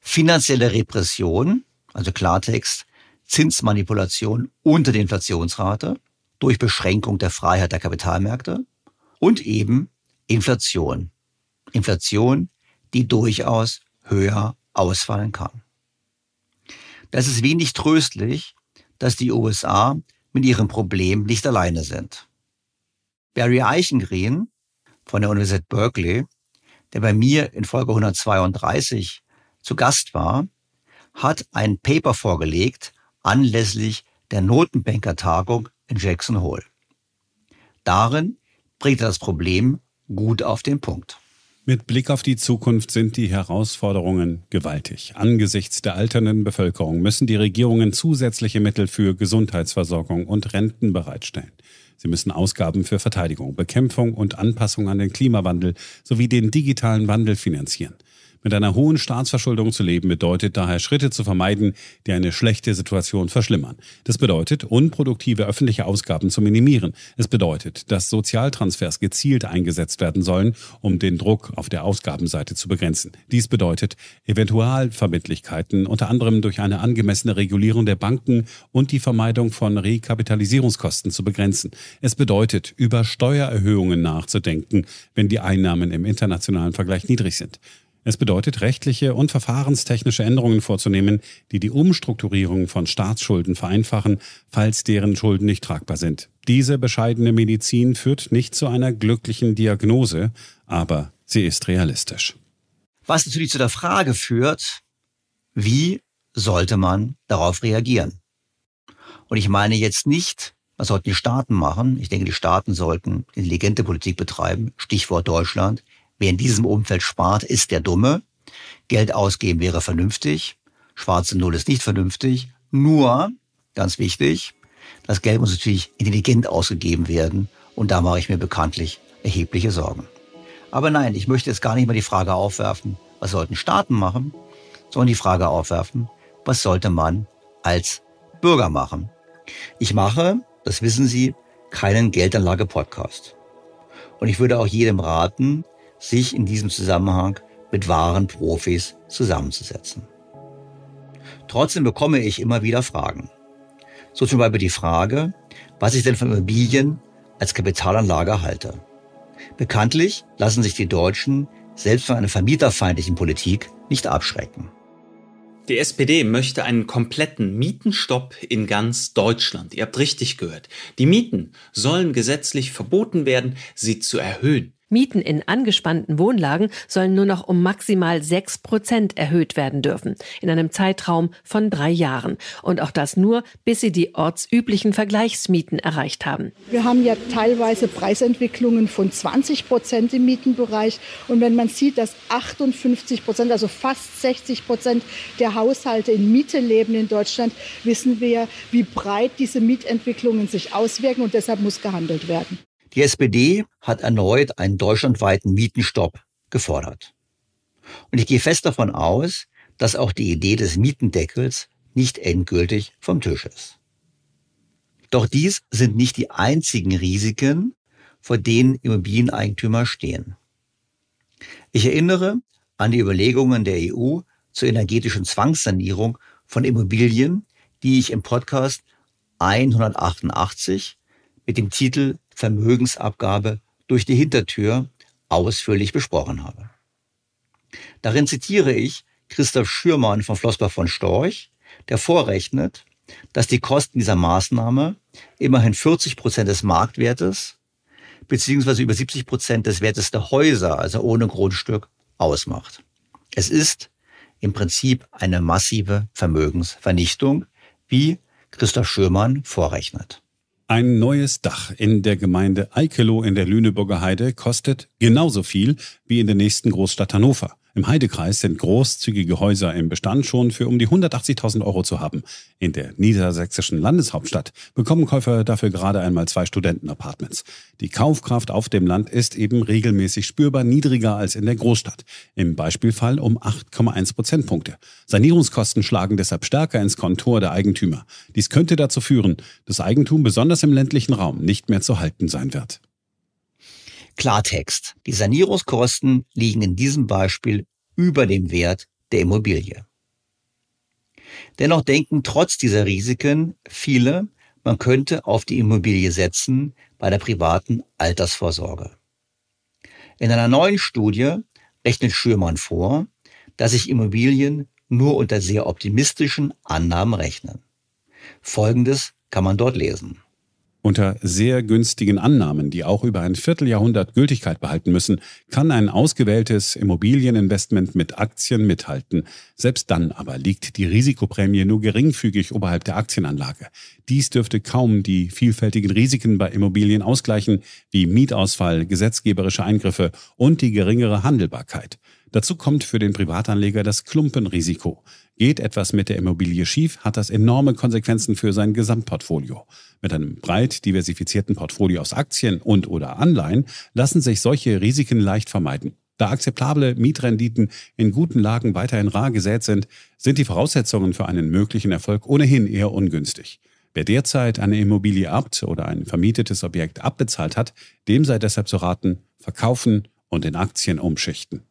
finanzielle Repression, also Klartext Zinsmanipulation unter der Inflationsrate durch Beschränkung der Freiheit der Kapitalmärkte und eben Inflation. Inflation, die durchaus höher ausfallen kann. Das ist wenig tröstlich, dass die USA mit ihrem Problem nicht alleine sind. Barry Eichengreen von der Universität Berkeley, der bei mir in Folge 132 zu Gast war, hat ein Paper vorgelegt anlässlich der Notenbankertagung in Jackson Hole. Darin bringt er das Problem gut auf den Punkt. Mit Blick auf die Zukunft sind die Herausforderungen gewaltig. Angesichts der alternden Bevölkerung müssen die Regierungen zusätzliche Mittel für Gesundheitsversorgung und Renten bereitstellen. Sie müssen Ausgaben für Verteidigung, Bekämpfung und Anpassung an den Klimawandel sowie den digitalen Wandel finanzieren. Mit einer hohen Staatsverschuldung zu leben bedeutet daher Schritte zu vermeiden, die eine schlechte Situation verschlimmern. Das bedeutet, unproduktive öffentliche Ausgaben zu minimieren. Es bedeutet, dass Sozialtransfers gezielt eingesetzt werden sollen, um den Druck auf der Ausgabenseite zu begrenzen. Dies bedeutet, Eventualverbindlichkeiten unter anderem durch eine angemessene Regulierung der Banken und die Vermeidung von Rekapitalisierungskosten zu begrenzen. Es bedeutet, über Steuererhöhungen nachzudenken, wenn die Einnahmen im internationalen Vergleich niedrig sind. Es bedeutet, rechtliche und verfahrenstechnische Änderungen vorzunehmen, die die Umstrukturierung von Staatsschulden vereinfachen, falls deren Schulden nicht tragbar sind. Diese bescheidene Medizin führt nicht zu einer glücklichen Diagnose, aber sie ist realistisch. Was natürlich zu der Frage führt, wie sollte man darauf reagieren? Und ich meine jetzt nicht, was sollten die Staaten machen? Ich denke, die Staaten sollten intelligente Politik betreiben, Stichwort Deutschland. Wer in diesem Umfeld spart, ist der Dumme. Geld ausgeben wäre vernünftig. Schwarze Null ist nicht vernünftig. Nur, ganz wichtig, Das Geld muss natürlich intelligent ausgegeben werden und da mache ich mir bekanntlich erhebliche Sorgen. Aber nein, ich möchte jetzt gar nicht mal die Frage aufwerfen, was sollten Staaten machen, sondern die Frage aufwerfen, was sollte man als Bürger machen. Ich mache, das wissen Sie, keinen Geldanlage-Podcast. Und ich würde auch jedem raten, sich in diesem Zusammenhang mit wahren Profis zusammenzusetzen. Trotzdem bekomme ich immer wieder Fragen. So zum Beispiel die Frage, was ich denn von Immobilien als Kapitalanlage halte. Bekanntlich lassen sich die Deutschen selbst von einer vermieterfeindlichen Politik nicht abschrecken. Die SPD möchte einen kompletten Mietenstopp in ganz Deutschland. Ihr habt richtig gehört. Die Mieten sollen gesetzlich verboten werden, sie zu erhöhen. Mieten in angespannten Wohnlagen sollen nur noch um maximal sechs Prozent erhöht werden dürfen, in einem Zeitraum von drei Jahren. Und auch das nur, bis sie die ortsüblichen Vergleichsmieten erreicht haben. Wir haben ja teilweise Preisentwicklungen von 20 Prozent im Mietenbereich. Und wenn man sieht, dass 58 Prozent, also fast 60 Prozent der Haushalte in Miete leben in Deutschland, wissen wir, wie breit diese Mietentwicklungen sich auswirken. Und deshalb muss gehandelt werden. Die SPD hat erneut einen deutschlandweiten Mietenstopp gefordert. Und ich gehe fest davon aus, dass auch die Idee des Mietendeckels nicht endgültig vom Tisch ist. Doch dies sind nicht die einzigen Risiken, vor denen Immobilieneigentümer stehen. Ich erinnere an die Überlegungen der EU zur energetischen Zwangssanierung von Immobilien, die ich im Podcast 188 mit dem Titel Vermögensabgabe durch die Hintertür ausführlich besprochen habe. Darin zitiere ich Christoph Schürmann von Flossbach von Storch, der vorrechnet, dass die Kosten dieser Maßnahme immerhin 40 Prozent des Marktwertes beziehungsweise über 70 Prozent des Wertes der Häuser, also ohne Grundstück, ausmacht. Es ist im Prinzip eine massive Vermögensvernichtung, wie Christoph Schürmann vorrechnet. Ein neues Dach in der Gemeinde Eikelow in der Lüneburger Heide kostet genauso viel wie in der nächsten Großstadt Hannover. Im Heidekreis sind großzügige Häuser im Bestand schon für um die 180.000 Euro zu haben. In der niedersächsischen Landeshauptstadt bekommen Käufer dafür gerade einmal zwei Studentenapartments. Die Kaufkraft auf dem Land ist eben regelmäßig spürbar niedriger als in der Großstadt. Im Beispielfall um 8,1 Prozentpunkte. Sanierungskosten schlagen deshalb stärker ins Kontor der Eigentümer. Dies könnte dazu führen, dass Eigentum besonders im ländlichen Raum nicht mehr zu halten sein wird. Klartext. Die Sanierungskosten liegen in diesem Beispiel über dem Wert der Immobilie. Dennoch denken trotz dieser Risiken viele, man könnte auf die Immobilie setzen bei der privaten Altersvorsorge. In einer neuen Studie rechnet Schürmann vor, dass sich Immobilien nur unter sehr optimistischen Annahmen rechnen. Folgendes kann man dort lesen. Unter sehr günstigen Annahmen, die auch über ein Vierteljahrhundert Gültigkeit behalten müssen, kann ein ausgewähltes Immobilieninvestment mit Aktien mithalten. Selbst dann aber liegt die Risikoprämie nur geringfügig oberhalb der Aktienanlage. Dies dürfte kaum die vielfältigen Risiken bei Immobilien ausgleichen, wie Mietausfall, gesetzgeberische Eingriffe und die geringere Handelbarkeit. Dazu kommt für den Privatanleger das Klumpenrisiko. Geht etwas mit der Immobilie schief, hat das enorme Konsequenzen für sein Gesamtportfolio. Mit einem breit diversifizierten Portfolio aus Aktien und oder Anleihen lassen sich solche Risiken leicht vermeiden. Da akzeptable Mietrenditen in guten Lagen weiterhin rar gesät sind, sind die Voraussetzungen für einen möglichen Erfolg ohnehin eher ungünstig. Wer derzeit eine Immobilie abt oder ein vermietetes Objekt abbezahlt hat, dem sei deshalb zu raten, verkaufen und in Aktien umschichten.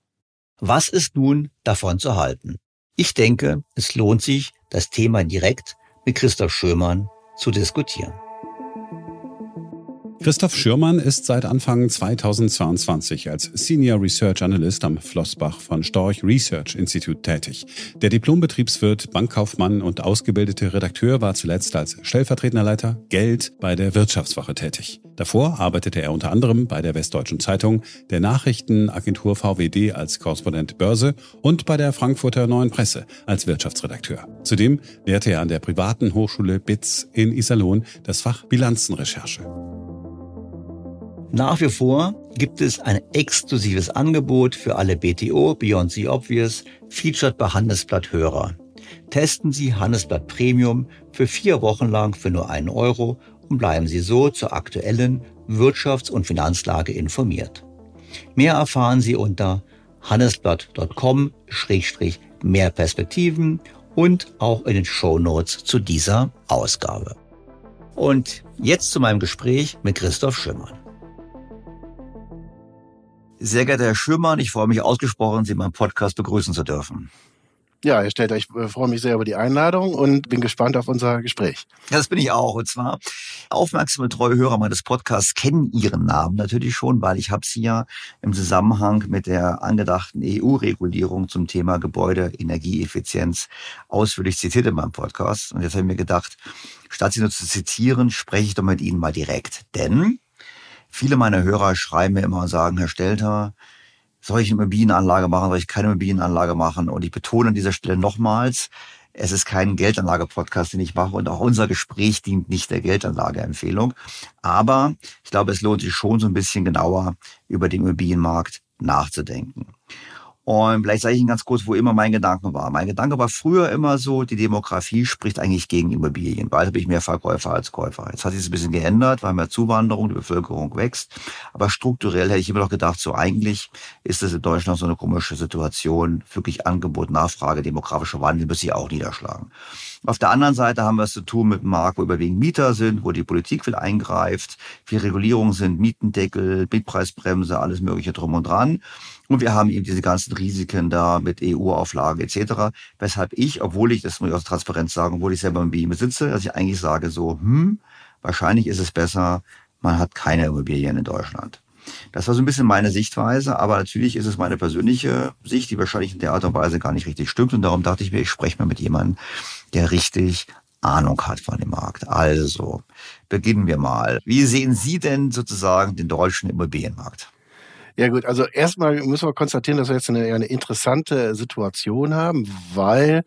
Was ist nun davon zu halten? Ich denke, es lohnt sich, das Thema direkt mit Christoph Schömann zu diskutieren. Christoph Schürmann ist seit Anfang 2022 als Senior Research Analyst am Flossbach von Storch Research Institute tätig. Der Diplombetriebswirt, Bankkaufmann und ausgebildete Redakteur war zuletzt als stellvertretender Leiter Geld bei der Wirtschaftswoche tätig. Davor arbeitete er unter anderem bei der Westdeutschen Zeitung, der Nachrichtenagentur VWD als Korrespondent Börse und bei der Frankfurter Neuen Presse als Wirtschaftsredakteur. Zudem lehrte er an der privaten Hochschule BITS in Iserlohn das Fach Bilanzenrecherche. Nach wie vor gibt es ein exklusives Angebot für alle BTO, Beyond the Obvious, featured bei Handelsblatt Hörer. Testen Sie Handelsblatt Premium für vier Wochen lang für nur einen Euro und bleiben Sie so zur aktuellen Wirtschafts- und Finanzlage informiert. Mehr erfahren Sie unter handelsblatt.com-mehr Perspektiven und auch in den Show Notes zu dieser Ausgabe. Und jetzt zu meinem Gespräch mit Christoph Schümmern. Sehr geehrter Herr Schümmern, ich freue mich ausgesprochen, Sie in meinem Podcast begrüßen zu dürfen. Ja, Herr Stelter, ich äh, freue mich sehr über die Einladung und bin gespannt auf unser Gespräch. Ja, das bin ich auch. Und zwar aufmerksame treue Hörer meines Podcasts kennen Ihren Namen natürlich schon, weil ich habe Sie ja im Zusammenhang mit der angedachten EU-Regulierung zum Thema Gebäude, Energieeffizienz ausführlich zitiert in meinem Podcast. Und jetzt habe ich mir gedacht, statt Sie nur zu zitieren, spreche ich doch mit Ihnen mal direkt. Denn viele meiner Hörer schreiben mir immer und sagen, Herr Stelter, soll ich eine Immobilienanlage machen, soll ich keine Immobilienanlage machen? Und ich betone an dieser Stelle nochmals, es ist kein Geldanlage-Podcast, den ich mache und auch unser Gespräch dient nicht der Geldanlageempfehlung. Aber ich glaube, es lohnt sich schon so ein bisschen genauer über den Immobilienmarkt nachzudenken. Und vielleicht sage ich Ihnen ganz kurz, wo immer mein Gedanke war. Mein Gedanke war früher immer so, die Demografie spricht eigentlich gegen Immobilien. Bald habe ich mehr Verkäufer als Käufer. Jetzt hat sich das ein bisschen geändert, weil mehr Zuwanderung, die Bevölkerung wächst. Aber strukturell hätte ich immer noch gedacht, so eigentlich ist es in Deutschland so eine komische Situation. Wirklich Angebot, Nachfrage, demografischer Wandel muss sich auch niederschlagen. Auf der anderen Seite haben wir es zu tun mit einem Markt, wo überwiegend Mieter sind, wo die Politik will eingreift, viel Regulierungen sind, Mietendeckel, Mietpreisbremse, alles mögliche drum und dran. Und wir haben eben diese ganzen Risiken da mit EU-Auflagen etc. Weshalb ich, obwohl ich, das muss ich aus Transparenz sagen, obwohl ich selber im BIM besitze, dass ich eigentlich sage so, hm, wahrscheinlich ist es besser, man hat keine Immobilien in Deutschland. Das war so ein bisschen meine Sichtweise, aber natürlich ist es meine persönliche Sicht, die wahrscheinlich in der Art und Weise gar nicht richtig stimmt. Und darum dachte ich mir, ich spreche mal mit jemandem, der richtig Ahnung hat von dem Markt. Also, beginnen wir mal. Wie sehen Sie denn sozusagen den deutschen Immobilienmarkt? Ja gut, also erstmal müssen wir konstatieren, dass wir jetzt eine, eine interessante Situation haben, weil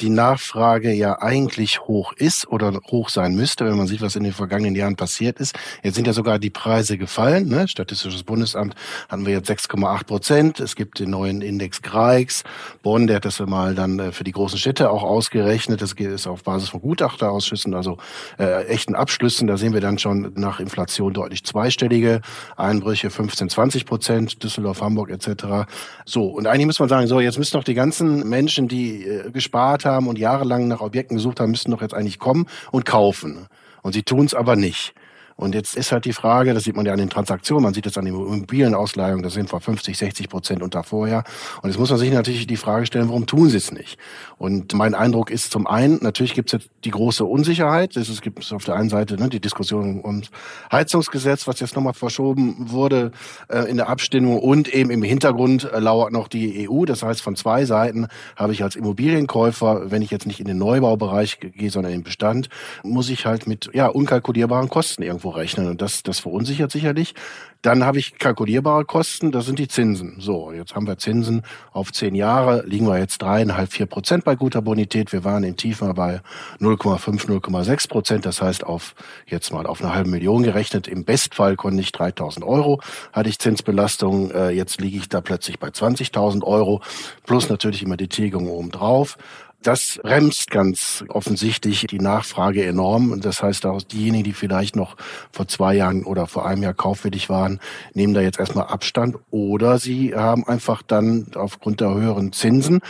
die Nachfrage ja eigentlich hoch ist oder hoch sein müsste, wenn man sieht, was in den vergangenen Jahren passiert ist. Jetzt sind ja sogar die Preise gefallen. Ne? Statistisches Bundesamt hatten wir jetzt 6,8 Prozent. Es gibt den neuen Index Greix. Bonn, der hat das mal dann äh, für die großen Städte auch ausgerechnet. Das ist auf Basis von Gutachterausschüssen, also äh, echten Abschlüssen. Da sehen wir dann schon nach Inflation deutlich zweistellige Einbrüche, 15, 20 Prozent. Prozent, Düsseldorf, Hamburg etc. So, und eigentlich muss man sagen, so, jetzt müssen doch die ganzen Menschen, die äh, gespart haben und jahrelang nach Objekten gesucht haben, müssten doch jetzt eigentlich kommen und kaufen. Und sie tun es aber nicht. Und jetzt ist halt die Frage, das sieht man ja an den Transaktionen, man sieht es an den Immobilienausleihungen, das sind vor 50, 60 Prozent unter vorher. Und jetzt muss man sich natürlich die Frage stellen, warum tun sie es nicht? Und mein Eindruck ist zum einen, natürlich gibt es jetzt die große Unsicherheit. Es gibt auf der einen Seite ne, die Diskussion ums Heizungsgesetz, was jetzt nochmal verschoben wurde äh, in der Abstimmung und eben im Hintergrund äh, lauert noch die EU. Das heißt, von zwei Seiten habe ich als Immobilienkäufer, wenn ich jetzt nicht in den Neubaubereich gehe, sondern in den Bestand, muss ich halt mit ja unkalkulierbaren Kosten irgendwo irgendwo rechnen. Und das, das verunsichert sicherlich. Dann habe ich kalkulierbare Kosten, das sind die Zinsen. So, jetzt haben wir Zinsen auf zehn Jahre, liegen wir jetzt dreieinhalb, vier Prozent bei guter Bonität. Wir waren in Tiefen bei 0,5, 0,6 Prozent. Das heißt, auf jetzt mal auf eine halbe Million gerechnet. Im Bestfall konnte ich 3000 Euro, hatte ich Zinsbelastung. Äh, jetzt liege ich da plötzlich bei 20.000 Euro. Plus natürlich immer die Tilgung obendrauf. Das bremst ganz offensichtlich die Nachfrage enorm. Das heißt auch diejenigen, die vielleicht noch vor zwei Jahren oder vor einem Jahr kaufwillig waren, nehmen da jetzt erstmal Abstand oder sie haben einfach dann aufgrund der höheren Zinsen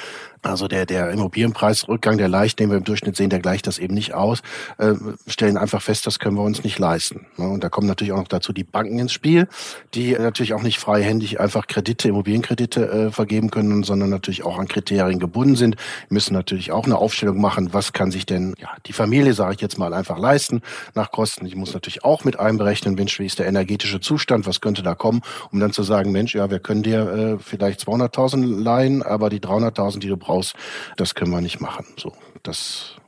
also der, der Immobilienpreisrückgang, der leicht, den wir im Durchschnitt sehen, der gleicht das eben nicht aus, äh, stellen einfach fest, das können wir uns nicht leisten. Ne? Und da kommen natürlich auch noch dazu die Banken ins Spiel, die natürlich auch nicht freihändig einfach Kredite, Immobilienkredite äh, vergeben können, sondern natürlich auch an Kriterien gebunden sind, müssen natürlich auch eine Aufstellung machen, was kann sich denn ja, die Familie, sage ich jetzt mal, einfach leisten nach Kosten. Ich muss natürlich auch mit einberechnen, Mensch, wie ist der energetische Zustand, was könnte da kommen, um dann zu sagen, Mensch, ja, wir können dir äh, vielleicht 200.000 leihen, aber die 300.000, die du brauchst, das können wir nicht machen. So, das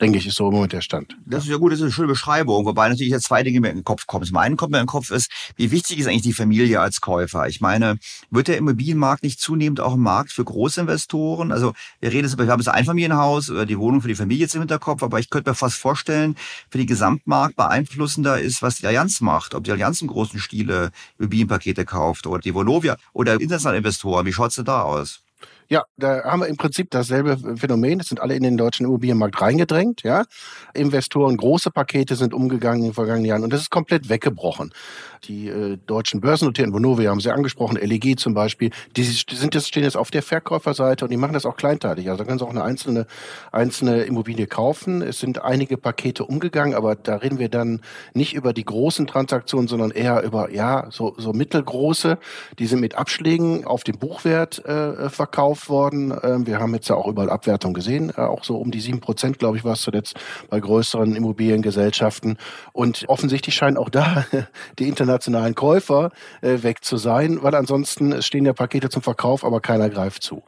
denke ich, ist so im Moment der Stand. Das ist ja gut, das ist eine schöne Beschreibung, wobei natürlich jetzt zwei Dinge mir in den Kopf kommen. Zum einen kommt mir in den Kopf ist, wie wichtig ist eigentlich die Familie als Käufer? Ich meine, wird der Immobilienmarkt nicht zunehmend auch ein Markt für Großinvestoren? Also wir reden jetzt über, wir haben das Einfamilienhaus, oder die Wohnung für die Familie jetzt im Hinterkopf, aber ich könnte mir fast vorstellen, für die Gesamtmarkt beeinflussender ist, was die Allianz macht. Ob die Allianz im großen Stile Immobilienpakete kauft oder die Volovia oder internationale Investoren. Wie schaut's denn da aus? Ja, da haben wir im Prinzip dasselbe Phänomen. Es sind alle in den deutschen Immobilienmarkt reingedrängt. Ja, Investoren, große Pakete sind umgegangen in den vergangenen Jahren und das ist komplett weggebrochen. Die äh, deutschen Börsennotierten, Vonovia haben Sie angesprochen, LEG zum Beispiel, die sind jetzt, stehen jetzt auf der Verkäuferseite und die machen das auch kleinteilig. Also da können Sie auch eine einzelne, einzelne Immobilie kaufen. Es sind einige Pakete umgegangen, aber da reden wir dann nicht über die großen Transaktionen, sondern eher über, ja, so, so mittelgroße. Die sind mit Abschlägen auf dem Buchwert äh, verkauft worden. Ähm, wir haben jetzt ja auch überall Abwertung gesehen, äh, auch so um die sieben Prozent, glaube ich, war es zuletzt bei größeren Immobiliengesellschaften. Und offensichtlich scheinen auch da die internationalen internationalen Käufer äh, weg zu sein, weil ansonsten stehen ja Pakete zum Verkauf, aber keiner greift zu.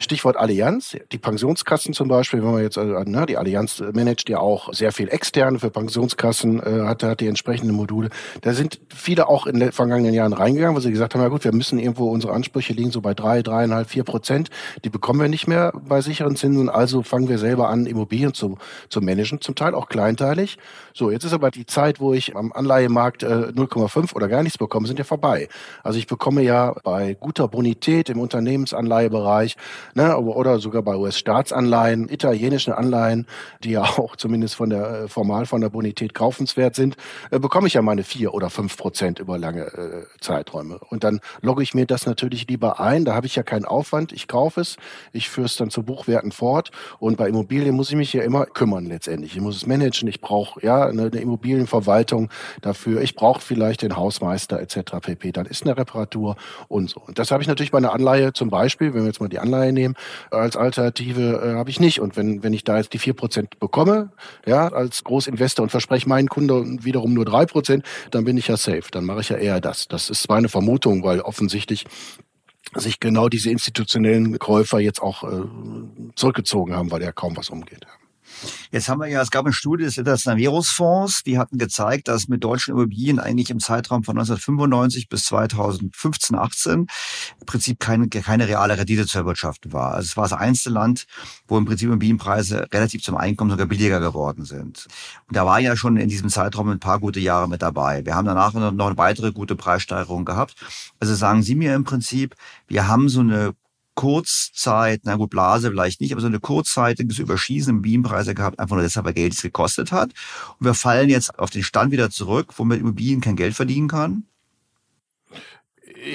Stichwort Allianz, die Pensionskassen zum Beispiel, wenn man jetzt, äh, ne, die Allianz managt ja auch sehr viel externe für Pensionskassen, äh, hat, hat die entsprechenden Module. Da sind viele auch in den vergangenen Jahren reingegangen, wo sie gesagt haben, ja gut, wir müssen irgendwo, unsere Ansprüche liegen so bei drei, dreieinhalb, vier Prozent. Die bekommen wir nicht mehr bei sicheren Zinsen, also fangen wir selber an, Immobilien zu, zu managen, zum Teil auch kleinteilig. So, jetzt ist aber die Zeit, wo ich am Anleihemarkt äh, 0,5 oder gar nichts bekomme, sind ja vorbei. Also ich bekomme ja bei guter Bonität im Unternehmensanleihebereich ne, oder sogar bei US-Staatsanleihen, italienischen Anleihen, die ja auch zumindest von der äh, formal von der Bonität kaufenswert sind, äh, bekomme ich ja meine vier oder fünf Prozent über lange äh, Zeiträume. Und dann logge ich mir das natürlich lieber ein. Da habe ich ja keinen Aufwand. Ich kaufe es, ich führe es dann zu Buchwerten fort. Und bei Immobilien muss ich mich ja immer kümmern letztendlich. Ich muss es managen. Ich brauche ja eine, eine Immobilienverwaltung dafür. Ich brauche vielleicht den Hausmeister etc. pp. Dann ist eine Reparatur und so. Und das habe ich natürlich bei einer Anleihe zum Beispiel, wenn wir jetzt mal die Anleihe nehmen, als Alternative äh, habe ich nicht. Und wenn, wenn ich da jetzt die vier Prozent bekomme, ja, als Großinvestor und verspreche meinen Kunden wiederum nur drei Prozent, dann bin ich ja safe. Dann mache ich ja eher das. Das ist meine Vermutung, weil offensichtlich sich genau diese institutionellen Käufer jetzt auch äh, zurückgezogen haben, weil ja kaum was umgeht. Jetzt haben wir ja, es gab eine Studie des Internationalen Währungsfonds, die hatten gezeigt, dass mit deutschen Immobilien eigentlich im Zeitraum von 1995 bis 2015, 18 im Prinzip keine, keine reale Rendite zu erwirtschaften war. Also es war das einzige Land, wo im Prinzip Immobilienpreise relativ zum Einkommen sogar billiger geworden sind. Und da war ja schon in diesem Zeitraum ein paar gute Jahre mit dabei. Wir haben danach noch eine weitere gute Preissteigerung gehabt. Also sagen Sie mir im Prinzip, wir haben so eine Kurzzeit, na gut, Blase vielleicht nicht, aber so eine kurzzeitiges Überschießen im Beampreise gehabt, einfach nur deshalb, weil Geld es gekostet hat. Und wir fallen jetzt auf den Stand wieder zurück, wo man Immobilien kein Geld verdienen kann.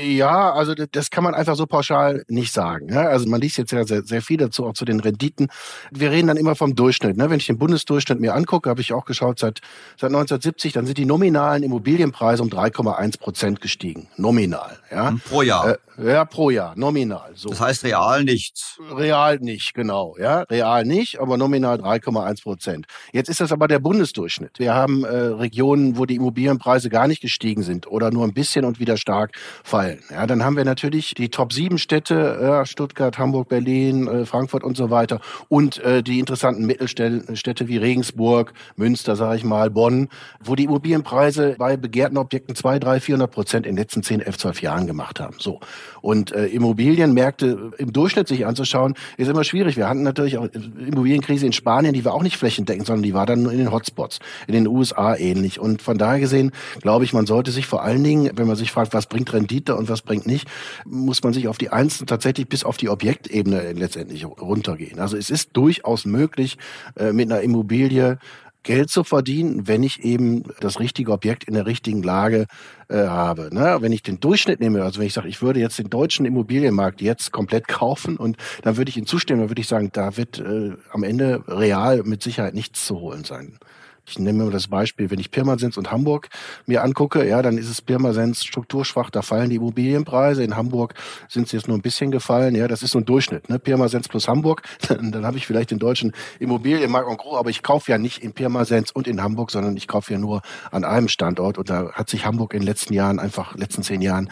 Ja, also das kann man einfach so pauschal nicht sagen. Ne? Also man liest jetzt ja sehr, sehr viel dazu, auch zu den Renditen. Wir reden dann immer vom Durchschnitt. Ne? Wenn ich den Bundesdurchschnitt mir angucke, habe ich auch geschaut, seit, seit 1970, dann sind die nominalen Immobilienpreise um 3,1 Prozent gestiegen. Nominal. Ja? Hm, pro Jahr. Äh, ja, pro Jahr, nominal. So. Das heißt real nichts. Real nicht, genau. Ja, real nicht, aber nominal 3,1 Prozent. Jetzt ist das aber der Bundesdurchschnitt. Wir haben äh, Regionen, wo die Immobilienpreise gar nicht gestiegen sind oder nur ein bisschen und wieder stark fallen. Ja, dann haben wir natürlich die Top 7 Städte, ja, Stuttgart, Hamburg, Berlin, äh, Frankfurt und so weiter und äh, die interessanten Mittelstädte wie Regensburg, Münster, sage ich mal, Bonn, wo die Immobilienpreise bei begehrten Objekten 2, 3, 400 Prozent in den letzten 10, 11, 12 Jahren gemacht haben. So. Und äh, Immobilienmärkte im Durchschnitt sich anzuschauen, ist immer schwierig. Wir hatten natürlich auch Immobilienkrise in Spanien, die war auch nicht flächendeckend, sondern die war dann nur in den Hotspots, in den USA ähnlich. Und von daher gesehen, glaube ich, man sollte sich vor allen Dingen, wenn man sich fragt, was bringt Rendite und was bringt nicht, muss man sich auf die Einzelnen tatsächlich bis auf die Objektebene letztendlich runtergehen. Also es ist durchaus möglich, äh, mit einer Immobilie Geld zu verdienen, wenn ich eben das richtige Objekt in der richtigen Lage äh, habe. Ne? Wenn ich den Durchschnitt nehme, also wenn ich sage, ich würde jetzt den deutschen Immobilienmarkt jetzt komplett kaufen und dann würde ich Ihnen zustimmen, dann würde ich sagen, da wird äh, am Ende real mit Sicherheit nichts zu holen sein. Ich nehme mal das Beispiel, wenn ich Pirmasens und Hamburg mir angucke, ja, dann ist es Pirmasens strukturschwach, da fallen die Immobilienpreise. In Hamburg sind sie jetzt nur ein bisschen gefallen, ja, das ist so ein Durchschnitt, ne? Pirmasens plus Hamburg, dann, dann habe ich vielleicht den deutschen Immobilienmarkt en gros, aber ich kaufe ja nicht in Pirmasens und in Hamburg, sondern ich kaufe ja nur an einem Standort und da hat sich Hamburg in den letzten Jahren einfach, letzten zehn Jahren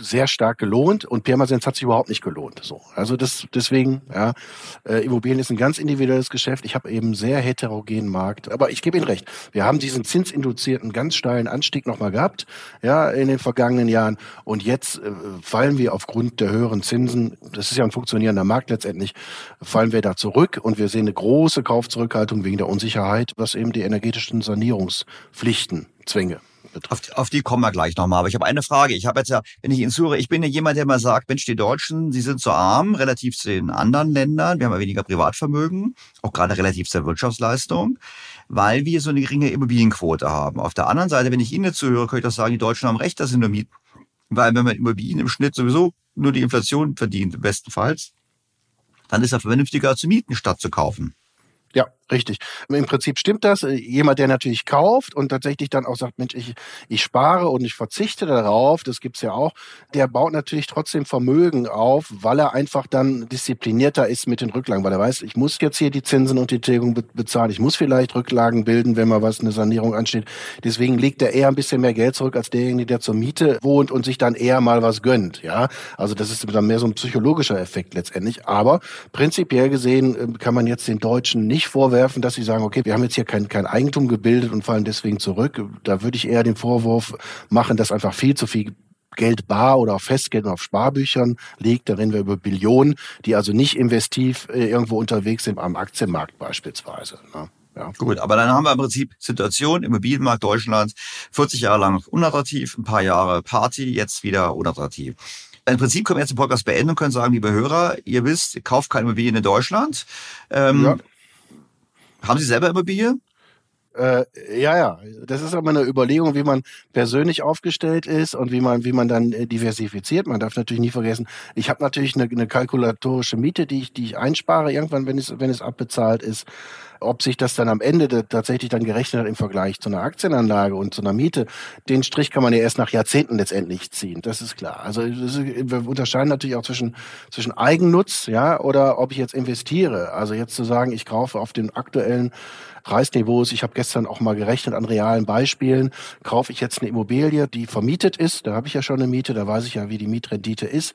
sehr stark gelohnt und Pirmasens hat sich überhaupt nicht gelohnt. So, also das deswegen, ja, äh, Immobilien ist ein ganz individuelles Geschäft. Ich habe eben sehr heterogenen Markt, aber ich gebe Ihnen recht. Wir haben diesen zinsinduzierten ganz steilen Anstieg nochmal gehabt, ja, in den vergangenen Jahren und jetzt äh, fallen wir aufgrund der höheren Zinsen, das ist ja ein funktionierender Markt letztendlich, fallen wir da zurück und wir sehen eine große Kaufzurückhaltung wegen der Unsicherheit, was eben die energetischen Sanierungspflichten zwinge betrifft. Auf, auf die kommen wir gleich nochmal. Aber ich habe eine Frage. Ich habe jetzt ja, wenn ich Ihnen zuhöre, ich bin ja jemand, der mal sagt, Mensch, die Deutschen, sie sind so arm, relativ zu den anderen Ländern. Wir haben ja weniger Privatvermögen, auch gerade relativ zur Wirtschaftsleistung, weil wir so eine geringe Immobilienquote haben. Auf der anderen Seite, wenn ich Ihnen zuhöre, könnte ich doch sagen, die Deutschen haben recht, dass sie nur mieten. Weil wenn man Immobilien im Schnitt sowieso nur die Inflation verdient, bestenfalls, dann ist es vernünftiger zu mieten, statt zu kaufen. Ja, Richtig. Im Prinzip stimmt das. Äh, jemand, der natürlich kauft und tatsächlich dann auch sagt, Mensch, ich, ich spare und ich verzichte darauf, das gibt's ja auch, der baut natürlich trotzdem Vermögen auf, weil er einfach dann disziplinierter ist mit den Rücklagen, weil er weiß, ich muss jetzt hier die Zinsen und die Tilgung bezahlen, ich muss vielleicht Rücklagen bilden, wenn mal was, eine Sanierung ansteht. Deswegen legt er eher ein bisschen mehr Geld zurück als derjenige, der zur Miete wohnt und sich dann eher mal was gönnt. Ja, also das ist dann mehr so ein psychologischer Effekt letztendlich. Aber prinzipiell gesehen äh, kann man jetzt den Deutschen nicht vorwerfen, vorwerfen, dass sie sagen, okay, wir haben jetzt hier kein, kein Eigentum gebildet und fallen deswegen zurück. Da würde ich eher den Vorwurf machen, dass einfach viel zu viel Geld bar oder auf Festgeld und auf Sparbüchern liegt. Da reden wir über Billionen, die also nicht investiv äh, irgendwo unterwegs sind, am Aktienmarkt beispielsweise. Ne? Ja. Gut, aber dann haben wir im Prinzip Situation, Immobilienmarkt Deutschlands, 40 Jahre lang unattraktiv, ein paar Jahre Party, jetzt wieder unattraktiv. Im Prinzip können wir jetzt den Podcast beenden und können sagen, liebe Hörer, ihr wisst, ihr kauft keine Immobilien in Deutschland. Ähm, ja. Haben Sie selber Immobilie? Äh, ja, ja. Das ist aber eine Überlegung, wie man persönlich aufgestellt ist und wie man, wie man dann äh, diversifiziert. Man darf natürlich nie vergessen, ich habe natürlich eine, eine kalkulatorische Miete, die ich, die ich einspare, irgendwann, wenn es, wenn es abbezahlt ist. Ob sich das dann am Ende tatsächlich dann gerechnet hat im Vergleich zu einer Aktienanlage und zu einer Miete, den Strich kann man ja erst nach Jahrzehnten letztendlich ziehen. Das ist klar. Also ist, wir unterscheiden natürlich auch zwischen, zwischen Eigennutz, ja, oder ob ich jetzt investiere. Also jetzt zu sagen, ich kaufe auf den aktuellen Preisniveaus. Ich habe gestern auch mal gerechnet an realen Beispielen. Kaufe ich jetzt eine Immobilie, die vermietet ist, da habe ich ja schon eine Miete, da weiß ich ja, wie die Mietrendite ist.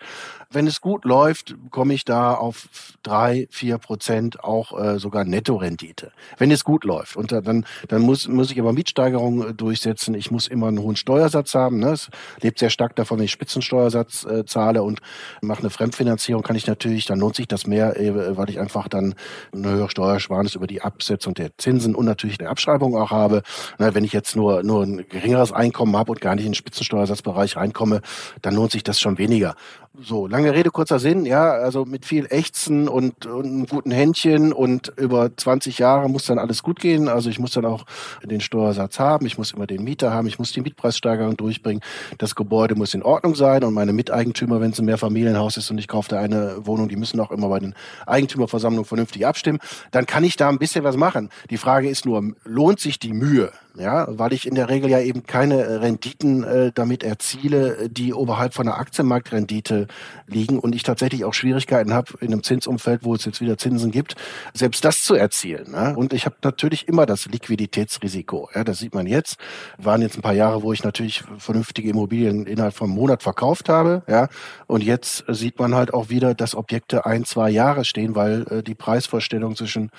Wenn es gut läuft, komme ich da auf drei, vier Prozent auch äh, sogar Nettorendite. Wenn es gut läuft. Und dann, dann muss, muss ich aber Mietsteigerungen äh, durchsetzen. Ich muss immer einen hohen Steuersatz haben. Ne? Es lebt sehr stark davon, wenn ich Spitzensteuersatz äh, zahle und mache eine Fremdfinanzierung, kann ich natürlich, dann lohnt sich das mehr, äh, weil ich einfach dann eine höhere Steuersparnis über die Absetzung der Zinsen und natürlich eine Abschreibung auch habe. Na, wenn ich jetzt nur, nur ein geringeres Einkommen habe und gar nicht in den Spitzensteuersatzbereich reinkomme, dann lohnt sich das schon weniger. So, lange Rede, kurzer Sinn, ja, also mit viel Ächzen und, und einem guten Händchen und über 20 Jahre muss dann alles gut gehen. Also ich muss dann auch den Steuersatz haben, ich muss immer den Mieter haben, ich muss die Mietpreissteigerung durchbringen. Das Gebäude muss in Ordnung sein und meine Miteigentümer, wenn es ein Mehrfamilienhaus ist und ich kaufe da eine Wohnung, die müssen auch immer bei den Eigentümerversammlungen vernünftig abstimmen. Dann kann ich da ein bisschen was machen. Die Frage ist nur, lohnt sich die Mühe? ja, weil ich in der Regel ja eben keine Renditen äh, damit erziele, die oberhalb von der Aktienmarktrendite liegen und ich tatsächlich auch Schwierigkeiten habe in einem Zinsumfeld, wo es jetzt wieder Zinsen gibt, selbst das zu erzielen. Ne? Und ich habe natürlich immer das Liquiditätsrisiko. Ja, das sieht man jetzt. Waren jetzt ein paar Jahre, wo ich natürlich vernünftige Immobilien innerhalb von einem Monat verkauft habe. Ja, und jetzt sieht man halt auch wieder, dass Objekte ein, zwei Jahre stehen, weil äh, die Preisvorstellung zwischen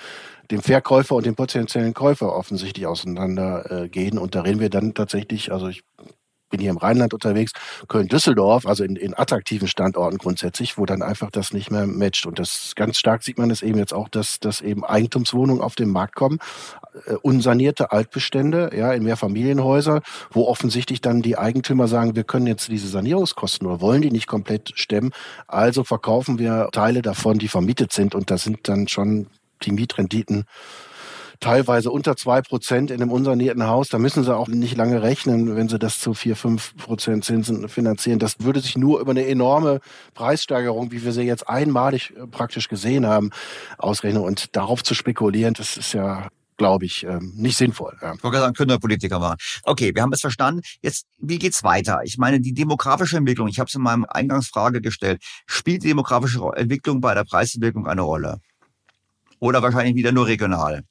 dem Verkäufer und dem potenziellen Käufer offensichtlich auseinandergehen. Äh, und da reden wir dann tatsächlich, also ich bin hier im Rheinland unterwegs, Köln-Düsseldorf, also in, in attraktiven Standorten grundsätzlich, wo dann einfach das nicht mehr matcht. Und das ganz stark sieht man es eben jetzt auch, dass, dass eben Eigentumswohnungen auf den Markt kommen, äh, unsanierte Altbestände, ja, in Mehrfamilienhäuser, wo offensichtlich dann die Eigentümer sagen, wir können jetzt diese Sanierungskosten oder wollen die nicht komplett stemmen, also verkaufen wir Teile davon, die vermietet sind und das sind dann schon die Mietrenditen teilweise unter zwei Prozent in einem unsanierten Haus. Da müssen sie auch nicht lange rechnen, wenn sie das zu vier, fünf Prozent Zinsen finanzieren. Das würde sich nur über eine enorme Preissteigerung, wie wir sie jetzt einmalig äh, praktisch gesehen haben, ausrechnen. Und darauf zu spekulieren, das ist ja glaube ich, ähm, nicht sinnvoll. Ja. Ich wollte sagen, können wir Politiker machen. Okay, wir haben es verstanden. Jetzt, wie geht's weiter? Ich meine, die demografische Entwicklung, ich habe es in meinem Eingangsfrage gestellt, spielt die demografische Entwicklung bei der Preisentwicklung eine Rolle? Oder wahrscheinlich wieder nur regional?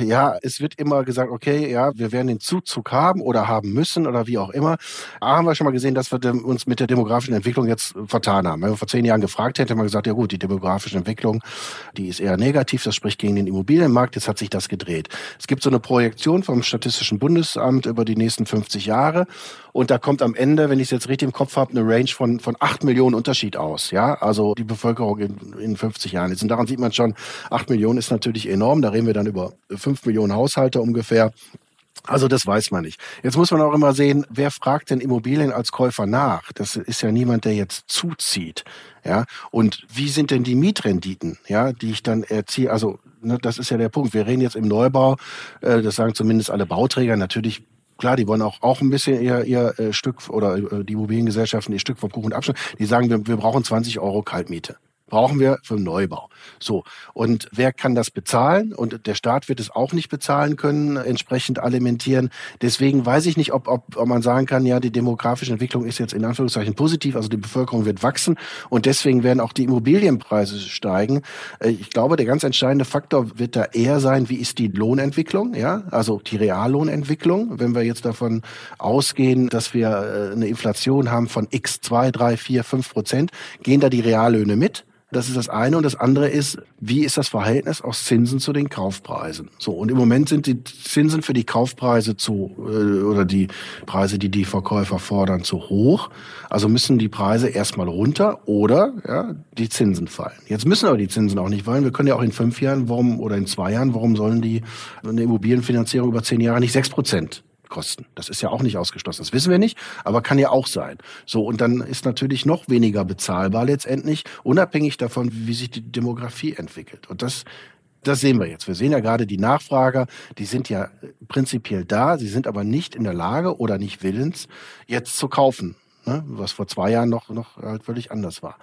Ja, es wird immer gesagt, okay, ja, wir werden den Zuzug haben oder haben müssen oder wie auch immer. A haben wir schon mal gesehen, dass wir uns mit der demografischen Entwicklung jetzt vertan haben. Wenn wir vor zehn Jahren gefragt hätten, hätten wir gesagt, ja gut, die demografische Entwicklung, die ist eher negativ, das spricht gegen den Immobilienmarkt, jetzt hat sich das gedreht. Es gibt so eine Projektion vom Statistischen Bundesamt über die nächsten 50 Jahre und da kommt am Ende, wenn ich es jetzt richtig im Kopf habe, eine Range von, von acht Millionen Unterschied aus. Ja, also die Bevölkerung in, in 50 Jahren. Jetzt, und daran sieht man schon, acht Millionen ist natürlich enorm. Da reden wir dann über fünf Millionen Haushalte ungefähr. Also das weiß man nicht. Jetzt muss man auch immer sehen, wer fragt denn Immobilien als Käufer nach? Das ist ja niemand, der jetzt zuzieht. Ja, und wie sind denn die Mietrenditen, ja, die ich dann erziehe? Also ne, das ist ja der Punkt. Wir reden jetzt im Neubau, äh, das sagen zumindest alle Bauträger. Natürlich klar, die wollen auch, auch ein bisschen ihr, ihr äh, Stück oder äh, die Immobiliengesellschaften ihr Stück vom Kuchen abschneiden. Die sagen, wir, wir brauchen 20 Euro Kaltmiete brauchen wir für den Neubau. So. Und wer kann das bezahlen? Und der Staat wird es auch nicht bezahlen können, entsprechend alimentieren. Deswegen weiß ich nicht, ob, ob, ob man sagen kann, ja, die demografische Entwicklung ist jetzt in Anführungszeichen positiv, also die Bevölkerung wird wachsen und deswegen werden auch die Immobilienpreise steigen. Äh, ich glaube, der ganz entscheidende Faktor wird da eher sein, wie ist die Lohnentwicklung, ja, also die Reallohnentwicklung. Wenn wir jetzt davon ausgehen, dass wir äh, eine Inflation haben von x zwei, drei, vier, fünf Prozent, gehen da die Reallöhne mit? Das ist das eine. Und das andere ist, wie ist das Verhältnis aus Zinsen zu den Kaufpreisen? So. Und im Moment sind die Zinsen für die Kaufpreise zu, äh, oder die Preise, die die Verkäufer fordern, zu hoch. Also müssen die Preise erstmal runter oder, ja, die Zinsen fallen. Jetzt müssen aber die Zinsen auch nicht fallen. Wir können ja auch in fünf Jahren, warum, oder in zwei Jahren, warum sollen die eine Immobilienfinanzierung über zehn Jahre nicht sechs Prozent kosten. Das ist ja auch nicht ausgeschlossen. Das wissen wir nicht, aber kann ja auch sein. So, und dann ist natürlich noch weniger bezahlbar letztendlich, unabhängig davon, wie sich die Demografie entwickelt. Und das das sehen wir jetzt. Wir sehen ja gerade die Nachfrager, die sind ja prinzipiell da, sie sind aber nicht in der Lage oder nicht willens, jetzt zu kaufen ne, was vor zwei Jahren noch, noch halt völlig anders war.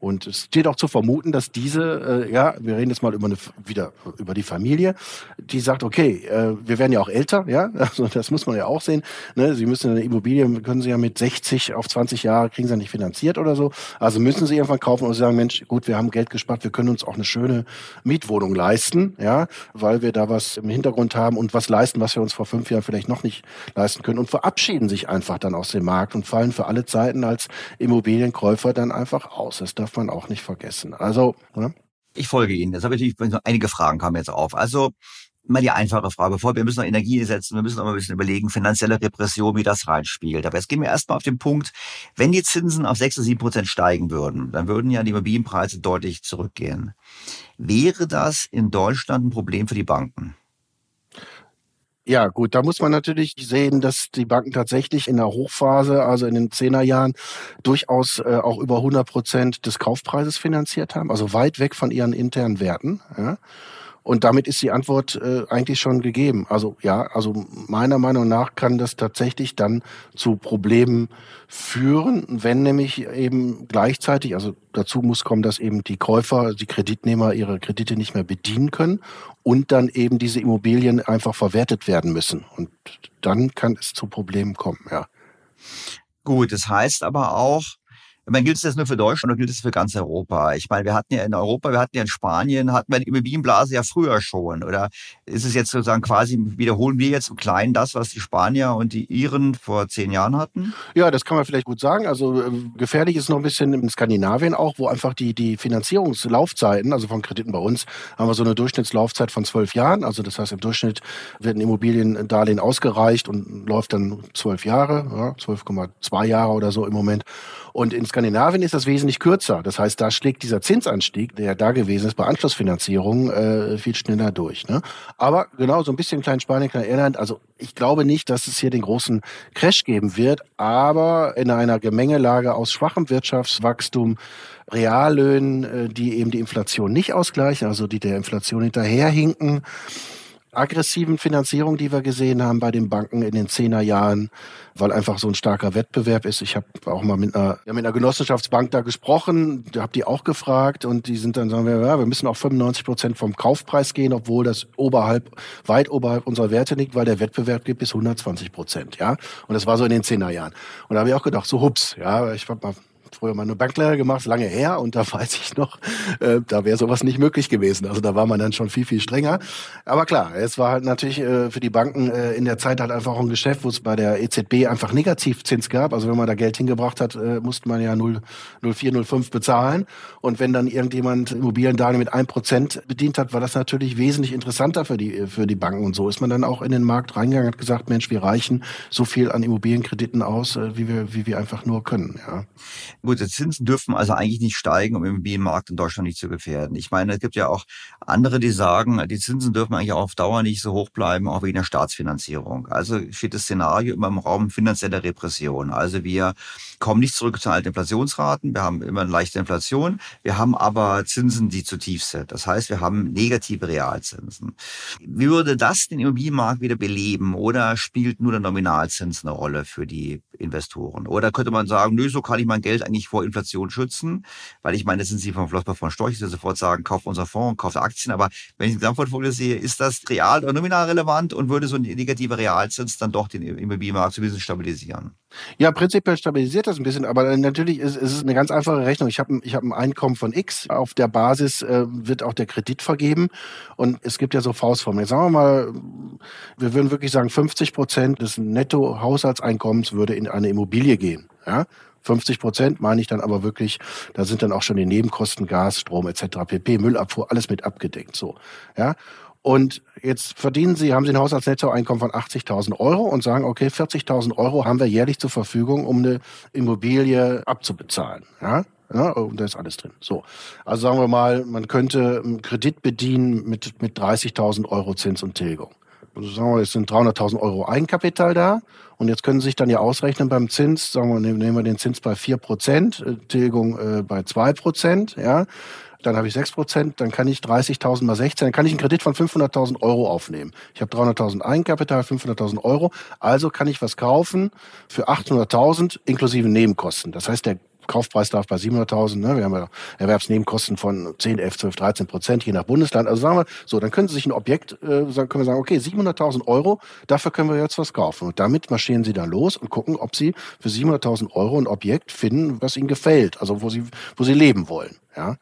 Und es steht auch zu vermuten, dass diese, äh, ja, wir reden jetzt mal über eine, wieder über die Familie, die sagt, okay, äh, wir werden ja auch älter, ja, also das muss man ja auch sehen. Ne? Sie müssen eine Immobilie, können Sie ja mit 60 auf 20 Jahre, kriegen Sie ja nicht finanziert oder so. Also müssen Sie irgendwann kaufen und sagen, Mensch, gut, wir haben Geld gespart, wir können uns auch eine schöne Mietwohnung leisten, ja, weil wir da was im Hintergrund haben und was leisten, was wir uns vor fünf Jahren vielleicht noch nicht leisten können und verabschieden sich einfach dann aus dem Markt und fallen für alle Zeiten als Immobilienkäufer dann einfach aus. Das darf man auch nicht vergessen. Also, ne? Ich folge Ihnen. Jetzt habe ich natürlich einige Fragen kamen jetzt auf. Also mal die einfache Frage, bevor wir müssen noch Energie setzen, wir müssen noch mal ein bisschen überlegen, finanzielle Repression, wie das reinspielt. Aber jetzt gehen wir erstmal auf den Punkt, wenn die Zinsen auf 6 oder 7 Prozent steigen würden, dann würden ja die Immobilienpreise deutlich zurückgehen. Wäre das in Deutschland ein Problem für die Banken? Ja, gut, da muss man natürlich sehen, dass die Banken tatsächlich in der Hochphase, also in den Zehnerjahren, durchaus äh, auch über 100 Prozent des Kaufpreises finanziert haben, also weit weg von ihren internen Werten. Ja. Und damit ist die Antwort äh, eigentlich schon gegeben. Also ja, also meiner Meinung nach kann das tatsächlich dann zu Problemen führen, wenn nämlich eben gleichzeitig, also dazu muss kommen, dass eben die Käufer, die Kreditnehmer ihre Kredite nicht mehr bedienen können und dann eben diese Immobilien einfach verwertet werden müssen. Und dann kann es zu Problemen kommen, ja. Gut, das heißt aber auch, meine, gilt es das nur für Deutschland oder gilt es für ganz Europa? Ich meine, wir hatten ja in Europa, wir hatten ja in Spanien, hatten wir die Immobilienblase ja früher schon. Oder ist es jetzt sozusagen quasi, wiederholen wir jetzt im Kleinen das, was die Spanier und die Iren vor zehn Jahren hatten? Ja, das kann man vielleicht gut sagen. Also äh, gefährlich ist noch ein bisschen in Skandinavien auch, wo einfach die, die Finanzierungslaufzeiten, also von Krediten bei uns, haben wir so eine Durchschnittslaufzeit von zwölf Jahren. Also das heißt, im Durchschnitt wird ein Immobiliendarlehen ausgereicht und läuft dann zwölf Jahre, ja, 12,2 Jahre oder so im Moment. Und in Skandinavien ist das wesentlich kürzer. Das heißt, da schlägt dieser Zinsanstieg, der da gewesen ist bei Anschlussfinanzierung, äh, viel schneller durch. Ne? Aber genau, so ein bisschen klein Spanien, klein Irland. Also ich glaube nicht, dass es hier den großen Crash geben wird, aber in einer Gemengelage aus schwachem Wirtschaftswachstum, Reallöhnen, äh, die eben die Inflation nicht ausgleichen, also die der Inflation hinterherhinken, aggressiven Finanzierung, die wir gesehen haben bei den Banken in den Zehnerjahren, weil einfach so ein starker Wettbewerb ist. Ich habe auch mal mit einer, mit einer Genossenschaftsbank da gesprochen, habe die auch gefragt und die sind dann sagen wir, ja, wir müssen auf 95 Prozent vom Kaufpreis gehen, obwohl das oberhalb, weit oberhalb unserer Werte liegt, weil der Wettbewerb gibt bis 120 Prozent, ja. Und das war so in den Zehnerjahren. Und da habe ich auch gedacht, so hups, ja, ich habe mal früher mal eine Banklehre gemacht, lange her, und da weiß ich noch, äh, da wäre sowas nicht möglich gewesen. Also da war man dann schon viel, viel strenger. Aber klar, es war halt natürlich äh, für die Banken äh, in der Zeit halt einfach auch ein Geschäft, wo es bei der EZB einfach Negativzins gab. Also wenn man da Geld hingebracht hat, äh, musste man ja 0, 0,4, 0,5 bezahlen. Und wenn dann irgendjemand Immobiliendarlehen mit 1% bedient hat, war das natürlich wesentlich interessanter für die, für die Banken. Und so ist man dann auch in den Markt reingegangen und hat gesagt, Mensch, wir reichen so viel an Immobilienkrediten aus, äh, wie wir, wie wir einfach nur können. Ja. Gut, die Zinsen dürfen also eigentlich nicht steigen, um den Immobilienmarkt in Deutschland nicht zu gefährden. Ich meine, es gibt ja auch andere, die sagen, die Zinsen dürfen eigentlich auch auf Dauer nicht so hoch bleiben, auch wegen der Staatsfinanzierung. Also steht das Szenario immer im Raum finanzieller Repression. Also wir kommen nicht zurück zu alten Inflationsraten, wir haben immer eine leichte Inflation, wir haben aber Zinsen, die zu tief sind. Das heißt, wir haben negative Realzinsen. Wie würde das den Immobilienmarkt wieder beleben oder spielt nur der Nominalzins eine Rolle für die Investoren? Oder könnte man sagen, nö, so kann ich mein Geld eigentlich vor Inflation schützen, weil ich meine, das sind Sie vom Flossbach von Storch, die sofort sagen, kauft unser Fonds, kauft Aktien, aber wenn ich ein Gesamtportfolio sehe, ist das real oder nominal relevant und würde so ein negativer Realzins dann doch den Immobilienmarkt so ein bisschen stabilisieren? Ja, prinzipiell stabilisiert das ein bisschen, aber natürlich ist, ist es eine ganz einfache Rechnung. Ich habe ich hab ein Einkommen von X, auf der Basis äh, wird auch der Kredit vergeben und es gibt ja so Faustformen. Jetzt sagen wir mal, wir würden wirklich sagen, 50 Prozent des Netto-Haushaltseinkommens würde in eine Immobilie gehen. Ja? 50 Prozent meine ich dann aber wirklich, da sind dann auch schon die Nebenkosten, Gas, Strom etc., PP, Müllabfuhr, alles mit abgedeckt. So, ja. Und jetzt verdienen Sie, haben Sie ein Haushaltsnettoeinkommen von 80.000 Euro und sagen, okay, 40.000 Euro haben wir jährlich zur Verfügung, um eine Immobilie abzubezahlen. Ja? Ja, und da ist alles drin. So. Also sagen wir mal, man könnte einen Kredit bedienen mit, mit 30.000 Euro Zins und Tilgung. Also sagen wir, es sind 300.000 Euro Eigenkapital da. Und jetzt können Sie sich dann ja ausrechnen beim Zins, sagen wir, nehmen wir den Zins bei 4 Prozent, äh, Tilgung äh, bei 2 Prozent, ja dann habe ich 6 Prozent, dann kann ich 30.000 mal 16, dann kann ich einen Kredit von 500.000 Euro aufnehmen. Ich habe 300.000 Eigenkapital, 500.000 Euro, also kann ich was kaufen für 800.000 inklusive Nebenkosten. Das heißt, der Kaufpreis darf bei 700.000, ne? wir haben ja Erwerbsnebenkosten von 10, 11, 12, 13 Prozent, je nach Bundesland. Also sagen wir, so, dann können Sie sich ein Objekt, äh, können wir sagen, okay, 700.000 Euro, dafür können wir jetzt was kaufen. Und damit marschieren Sie dann los und gucken, ob Sie für 700.000 Euro ein Objekt finden, was Ihnen gefällt, also wo Sie, wo Sie leben wollen. Ja?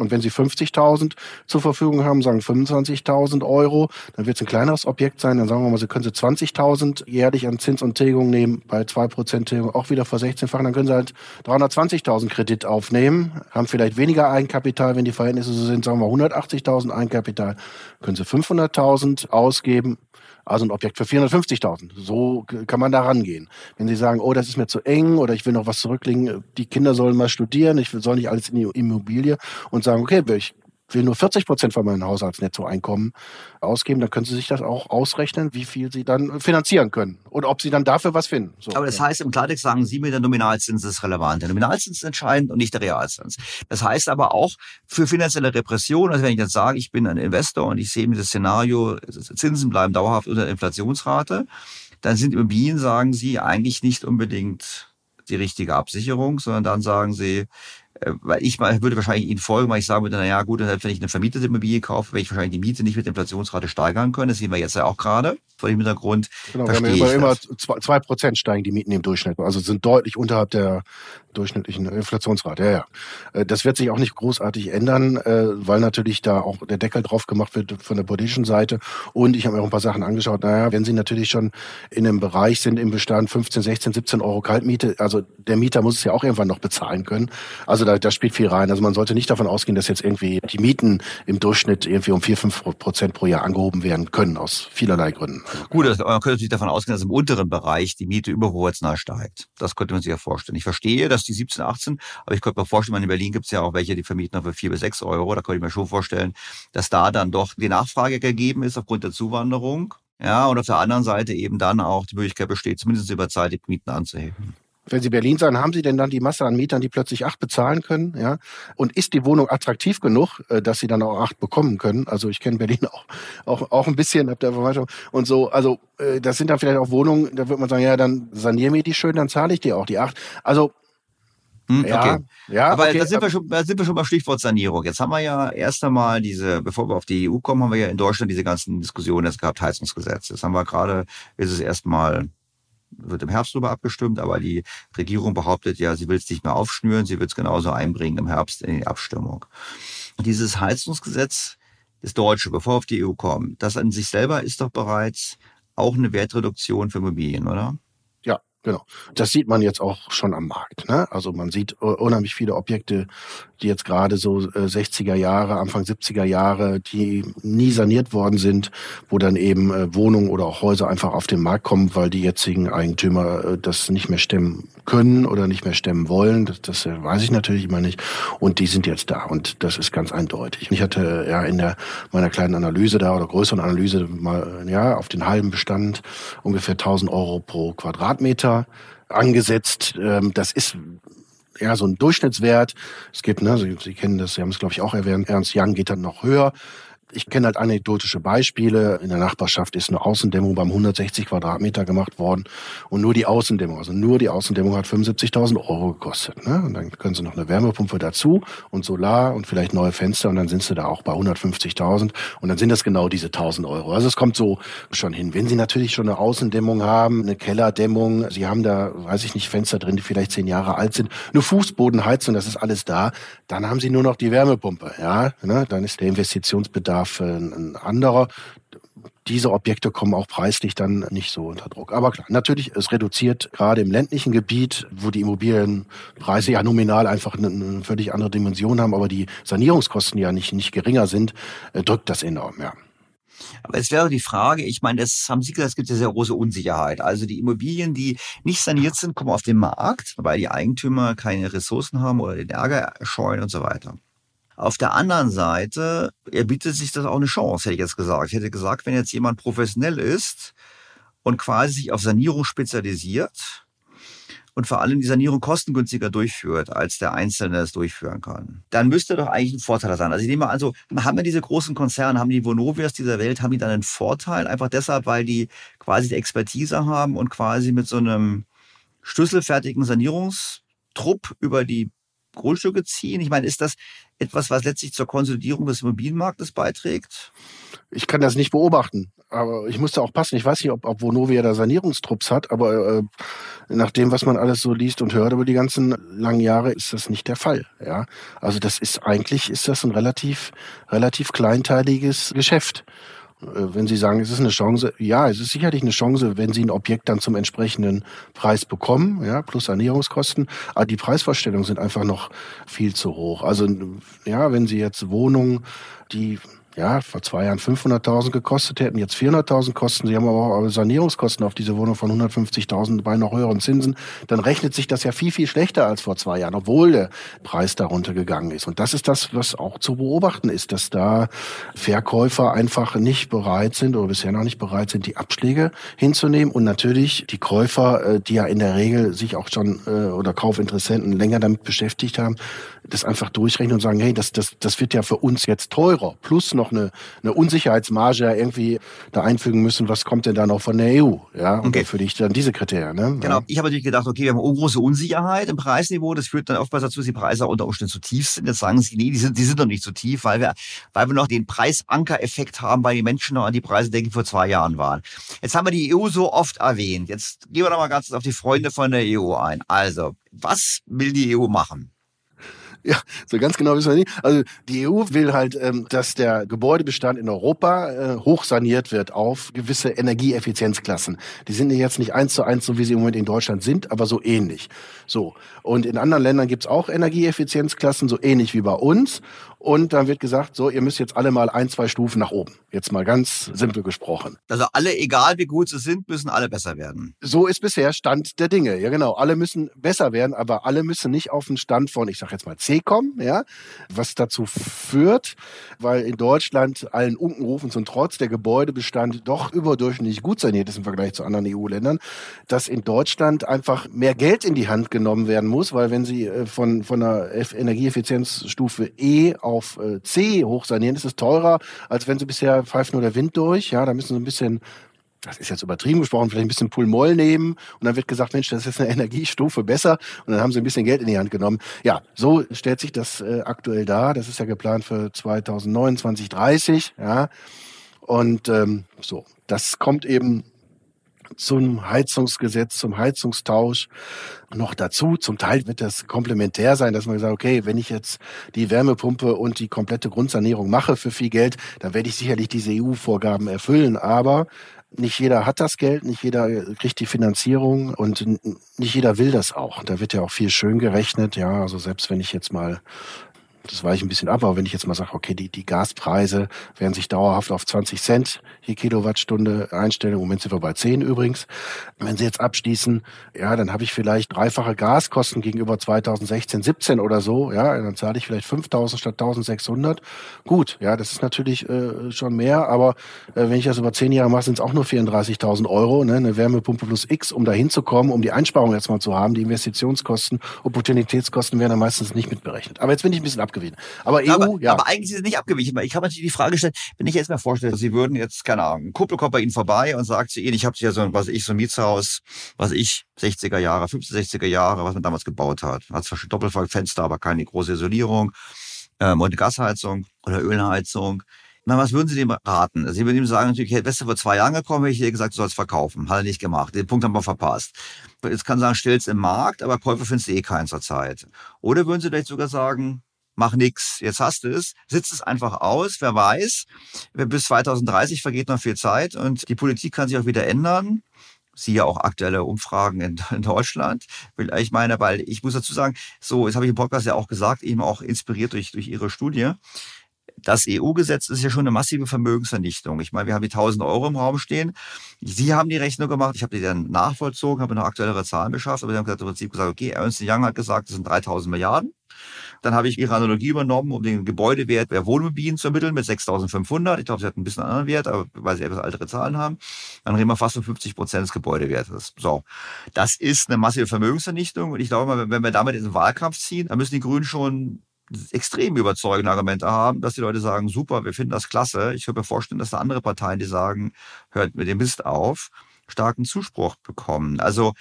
Und wenn Sie 50.000 zur Verfügung haben, sagen 25.000 Euro, dann wird es ein kleineres Objekt sein. Dann sagen wir mal, Sie können Sie 20.000 jährlich an Zins und Tilgung nehmen, bei 2% Tilgung auch wieder vor 16-fachen. Dann können Sie halt 320.000 Kredit aufnehmen, haben vielleicht weniger Eigenkapital, wenn die Verhältnisse so sind, sagen wir 180.000 Eigenkapital, können Sie 500.000 ausgeben, also ein Objekt für 450.000. So kann man da rangehen. Wenn Sie sagen, oh, das ist mir zu eng oder ich will noch was zurücklegen, die Kinder sollen mal studieren, ich soll nicht alles in die Immobilie und sagen, okay, ich will nur 40 Prozent von meinem Haushaltsnettoeinkommen ausgeben, dann können Sie sich das auch ausrechnen, wie viel Sie dann finanzieren können und ob Sie dann dafür was finden. So, Aber das heißt, im Klartext sagen Sie mir, der Nominalzins ist relevant. Der Nominalzins ist entscheidend und nicht der Realzins. Das heißt aber auch für finanzielle Repression, also wenn ich jetzt sage, ich bin ein Investor und ich sehe mir das Szenario, Zinsen bleiben dauerhaft unter der Inflationsrate, dann sind Immobilien, sagen Sie, eigentlich nicht unbedingt die richtige Absicherung, sondern dann sagen Sie, äh, weil ich würde wahrscheinlich Ihnen folgen, weil ich sagen würde, na ja, gut, wenn ich eine vermietete Immobilie kaufe, werde ich wahrscheinlich die Miete nicht mit der Inflationsrate steigern können. Das sehen wir jetzt ja auch gerade vor dem Hintergrund. Genau, wir haben immer, immer zwei Prozent steigen die Mieten im Durchschnitt. Also sind deutlich unterhalb der durchschnittlichen Inflationsrate. Ja, ja. Äh, das wird sich auch nicht großartig ändern, äh, weil natürlich da auch der Deckel drauf gemacht wird von der politischen Seite. Und ich habe mir auch ein paar Sachen angeschaut. Naja, wenn Sie natürlich schon in einem Bereich sind im Bestand 15, 16, 17 Euro Kaltmiete, also der Mieter muss es ja auch irgendwann noch bezahlen können. Also da, da spielt viel rein. Also man sollte nicht davon ausgehen, dass jetzt irgendwie die Mieten im Durchschnitt irgendwie um 4, 5 Prozent pro Jahr angehoben werden können, aus vielerlei Gründen. Gut, man könnte natürlich davon ausgehen, dass im unteren Bereich die Miete überproportional steigt. Das könnte man sich ja vorstellen. Ich verstehe, dass die 17, 18, aber ich könnte mir vorstellen, in Berlin gibt es ja auch welche, die vermieten noch für 4 bis 6 Euro. Da könnte ich mir schon vorstellen, dass da dann doch die Nachfrage gegeben ist aufgrund der Zuwanderung. Ja, und auf der anderen Seite eben dann auch die Möglichkeit besteht, zumindest über Zeit die Mieten anzuheben. Wenn Sie Berlin sagen, haben Sie denn dann die Masse an Mietern, die plötzlich acht bezahlen können? Ja? Und ist die Wohnung attraktiv genug, äh, dass Sie dann auch acht bekommen können? Also ich kenne Berlin auch, auch, auch ein bisschen, ab der Verwaltung und so. Also äh, das sind dann vielleicht auch Wohnungen, da wird man sagen, ja, dann sanier mir die schön, dann zahle ich dir auch die acht. Also hm, ja, okay. ja, aber okay. da sind wir schon, da sind wir schon beim Stichwort Sanierung. Jetzt haben wir ja erst einmal diese, bevor wir auf die EU kommen, haben wir ja in Deutschland diese ganzen Diskussionen jetzt gehabt, Heizungsgesetz. Jetzt haben wir gerade, ist es erstmal wird im Herbst darüber abgestimmt, aber die Regierung behauptet ja, sie will es nicht mehr aufschnüren, sie wird es genauso einbringen im Herbst in die Abstimmung. Dieses Heizungsgesetz, das deutsche, bevor wir auf die EU kommen, das an sich selber ist doch bereits auch eine Wertreduktion für Immobilien, oder? Genau. Das sieht man jetzt auch schon am Markt. Ne? Also man sieht äh, unheimlich viele Objekte, die jetzt gerade so 60er äh, Jahre, Anfang 70er Jahre, die nie saniert worden sind, wo dann eben äh, Wohnungen oder auch Häuser einfach auf den Markt kommen, weil die jetzigen Eigentümer das nicht mehr stemmen können oder nicht mehr stemmen wollen. Das, das weiß ich natürlich immer nicht. Und die sind jetzt da und das ist ganz eindeutig. Ich hatte ja in der meiner kleinen Analyse da oder größeren Analyse mal ja auf den halben Bestand ungefähr 1000 Euro pro Quadratmeter Meter angesetzt. Ähm, das ist ja so ein Durchschnittswert. Es gibt, ne, Sie, Sie kennen das, Sie haben es glaube ich auch erwähnt, Ernst Young geht dann noch höher ich kenne halt anekdotische Beispiele. In der Nachbarschaft ist eine Außendämmung beim 160 Quadratmeter gemacht worden und nur die Außendämmung, also nur die Außendämmung hat 75.000 Euro gekostet. Ne? Und dann können sie noch eine Wärmepumpe dazu und Solar und vielleicht neue Fenster und dann sind sie da auch bei 150.000 und dann sind das genau diese 1.000 Euro. Also es kommt so schon hin. Wenn Sie natürlich schon eine Außendämmung haben, eine Kellerdämmung, Sie haben da, weiß ich nicht, Fenster drin, die vielleicht zehn Jahre alt sind, eine Fußbodenheizung, das ist alles da, dann haben Sie nur noch die Wärmepumpe. Ja, ne? dann ist der Investitionsbedarf Bedarf ein anderer. Diese Objekte kommen auch preislich dann nicht so unter Druck. Aber klar, natürlich, es reduziert gerade im ländlichen Gebiet, wo die Immobilienpreise ja nominal einfach eine, völlig andere Dimension haben, aber die Sanierungskosten ja nicht, nicht geringer sind, äh, drückt das enorm, ja. Aber es wäre die Frage, ich meine, das haben Sie gesagt, es gibt ja sehr große Unsicherheit. Also die Immobilien, die nicht saniert sind, kommen auf den Markt, weil die Eigentümer keine Ressourcen haben oder den Ärger scheuen und so weiter. Auf der anderen Seite erbietet sich das auch eine Chance, hätte ich jetzt gesagt. Ich hätte gesagt, wenn jetzt jemand professionell ist und quasi sich auf Sanierung spezialisiert und vor allem die Sanierung kostengünstiger durchführt, als der Einzelne es durchführen kann, dann müsste doch eigentlich ein Vorteil sein. Also ich nehme mal an, so, haben wir diese großen Konzerne, haben die Vonovias dieser Welt, haben die dann einen Vorteil? Einfach deshalb, weil die quasi die Expertise haben und quasi mit so einem schlüsselfertigen Sanierungstrupp über die Grundstücke ziehen? Ich meine, ist das etwas, was letztlich zur Konsolidierung des Immobilienmarktes beiträgt? Ich kann das nicht beobachten, aber ich musste auch passen. Ich weiß nicht, ob, ob Vonovia da Sanierungstrupps hat, aber äh, nach dem, was man alles so liest und hört über die ganzen langen Jahre, ist das nicht der Fall. Ja, also das ist eigentlich ist das ein relativ relativ kleinteiliges Geschäft. Äh, wenn Sie sagen, es ist eine Chance, ja, es ist sicherlich eine Chance, wenn Sie ein Objekt dann zum entsprechenden Preis bekommen, ja, plus Sanierungskosten. Aber die Preisvorstellungen sind einfach noch viel zu hoch. Also, ja, wenn Sie jetzt Wohnungen, die ja, vor zwei Jahren 500.000 gekostet hätten, jetzt 400.000 kosten. Sie haben aber auch Sanierungskosten auf diese Wohnung von 150.000 bei noch höheren Zinsen. Dann rechnet sich das ja viel, viel schlechter als vor zwei Jahren, obwohl der Preis darunter gegangen ist. Und das ist das, was auch zu beobachten ist, dass da Verkäufer einfach nicht bereit sind oder bisher noch nicht bereit sind, die Abschläge hinzunehmen. Und natürlich die Käufer, äh, die ja in der Regel sich auch schon äh, oder Kaufinteressenten länger damit beschäftigt haben, das einfach durchrechnen und sagen, hey, das, das, das wird ja für uns jetzt teurer. Plus noch eine, eine Unsicherheitsmarge irgendwie da einfügen müssen. Was kommt denn da noch von der EU? Ja, und okay. für ich dann diese Kriterien. Ne? Genau. Ja. Ich habe natürlich gedacht, okay, wir haben große Unsicherheit im Preisniveau. Das führt dann oftmals dazu, dass die Preise unter Umständen zu tief sind. Jetzt sagen sie, nee, die sind, die sind noch nicht zu tief, weil wir, weil wir noch den Preisankereffekt haben, weil die Menschen noch an die Preise denken, die vor zwei Jahren waren. Jetzt haben wir die EU so oft erwähnt. Jetzt gehen wir noch mal ganz auf die Freunde von der EU ein. Also, was will die EU machen? Ja, so ganz genau wissen wir nicht. Also die EU will halt, ähm, dass der Gebäudebestand in Europa äh, hochsaniert wird auf gewisse Energieeffizienzklassen. Die sind jetzt nicht eins zu eins, so wie sie im Moment in Deutschland sind, aber so ähnlich. So. Und in anderen Ländern gibt's auch Energieeffizienzklassen, so ähnlich wie bei uns. Und dann wird gesagt, so, ihr müsst jetzt alle mal ein, zwei Stufen nach oben. Jetzt mal ganz simpel gesprochen. Also alle, egal wie gut sie sind, müssen alle besser werden. So ist bisher Stand der Dinge. Ja, genau. Alle müssen besser werden, aber alle müssen nicht auf den Stand von, ich sag jetzt mal C kommen, ja. Was dazu führt, weil in Deutschland allen Unkenrufen zum Trotz der Gebäudebestand doch überdurchschnittlich gut saniert ist im Vergleich zu anderen EU-Ländern, dass in Deutschland einfach mehr Geld in die Hand genommen werden muss, weil wenn sie äh, von, von einer Energieeffizienzstufe E auf äh, C hochsanieren, ist es teurer, als wenn sie bisher pfeift nur der Wind durch. Ja, da müssen sie ein bisschen das ist jetzt übertrieben gesprochen, vielleicht ein bisschen Pulmoll nehmen und dann wird gesagt, Mensch, das ist eine Energiestufe besser und dann haben sie ein bisschen Geld in die Hand genommen. Ja, so stellt sich das äh, aktuell dar. Das ist ja geplant für 2029, 30, ja. Und ähm, so, das kommt eben zum Heizungsgesetz, zum Heizungstausch noch dazu. Zum Teil wird das komplementär sein, dass man sagt, okay, wenn ich jetzt die Wärmepumpe und die komplette Grundsanierung mache für viel Geld, dann werde ich sicherlich diese EU-Vorgaben erfüllen. Aber nicht jeder hat das Geld, nicht jeder kriegt die Finanzierung und nicht jeder will das auch. Da wird ja auch viel schön gerechnet. Ja, also selbst wenn ich jetzt mal das weiche ich ein bisschen ab, aber wenn ich jetzt mal sage, okay, die, die Gaspreise werden sich dauerhaft auf 20 Cent je Kilowattstunde einstellen. Im Moment sind wir bei 10 übrigens. Wenn sie jetzt abschließen, ja, dann habe ich vielleicht dreifache Gaskosten gegenüber 2016, 17 oder so. Ja, dann zahle ich vielleicht 5000 statt 1600. Gut, ja, das ist natürlich äh, schon mehr, aber äh, wenn ich das über 10 Jahre mache, sind es auch nur 34.000 Euro. Ne? Eine Wärmepumpe plus X, um da hinzukommen, um die Einsparung jetzt mal zu haben. Die Investitionskosten, Opportunitätskosten werden dann meistens nicht mitberechnet. Aber jetzt bin ich ein bisschen abgewichen abgewichen. Aber EU, aber, ja. Aber eigentlich ist es nicht abgewichen. Ich habe natürlich die Frage gestellt, wenn ich jetzt mal vorstelle, Sie würden jetzt, keine Ahnung, ein Kumpel kommt bei Ihnen vorbei und sagt zu Ihnen, ich habe hier so ein, was ich, so ein Mietshaus, was ich, 60er Jahre, 50, 60er Jahre, was man damals gebaut hat. Hat zwar schon Doppelfenster, aber keine große Isolierung, ähm, und eine Gasheizung oder Ölheizung. Na, was würden Sie dem raten? Sie würden ihm sagen, natürlich, hey, wärst du vor zwei Jahren gekommen, hätte ich dir gesagt, du sollst verkaufen. Hat er nicht gemacht. Den Punkt haben wir verpasst. Jetzt kann sagen, stell's im Markt, aber Käufer findest du eh keinen zur Zeit. Oder würden Sie vielleicht sogar sagen, mach nix, jetzt hast du es, sitzt es einfach aus, wer weiß, bis 2030 vergeht noch viel Zeit und die Politik kann sich auch wieder ändern. Siehe auch aktuelle Umfragen in, in Deutschland. Ich meine, weil ich muss dazu sagen, so, das habe ich im Podcast ja auch gesagt, eben auch inspiriert durch, durch Ihre Studie das EU-Gesetz ist ja schon eine massive Vermögensvernichtung. Ich meine, wir haben die 1000 Euro im Raum stehen. Sie haben die Rechnung gemacht. Ich habe die dann nachvollzogen, habe noch aktuellere Zahlen beschafft. Aber Sie haben gesagt, im Prinzip gesagt, okay, Ernst Young hat gesagt, das sind 3000 Milliarden. Dann habe ich ihre Analogie übernommen, um den Gebäudewert der Wohnmobilien zu ermitteln mit 6.500. Ich glaube, sie hat ein bisschen anderen Wert, aber weil sie etwas ältere Zahlen haben. Dann reden wir fast um 50 Prozent des Gebäudewertes. So. Das ist eine massive Vermögensvernichtung. Und ich glaube mal, wenn wir damit in den Wahlkampf ziehen, dann müssen die Grünen schon extrem überzeugende Argumente haben, dass die Leute sagen, super, wir finden das klasse. Ich könnte mir vorstellen, dass da andere Parteien, die sagen, hört mit dem Mist auf, starken Zuspruch bekommen. Also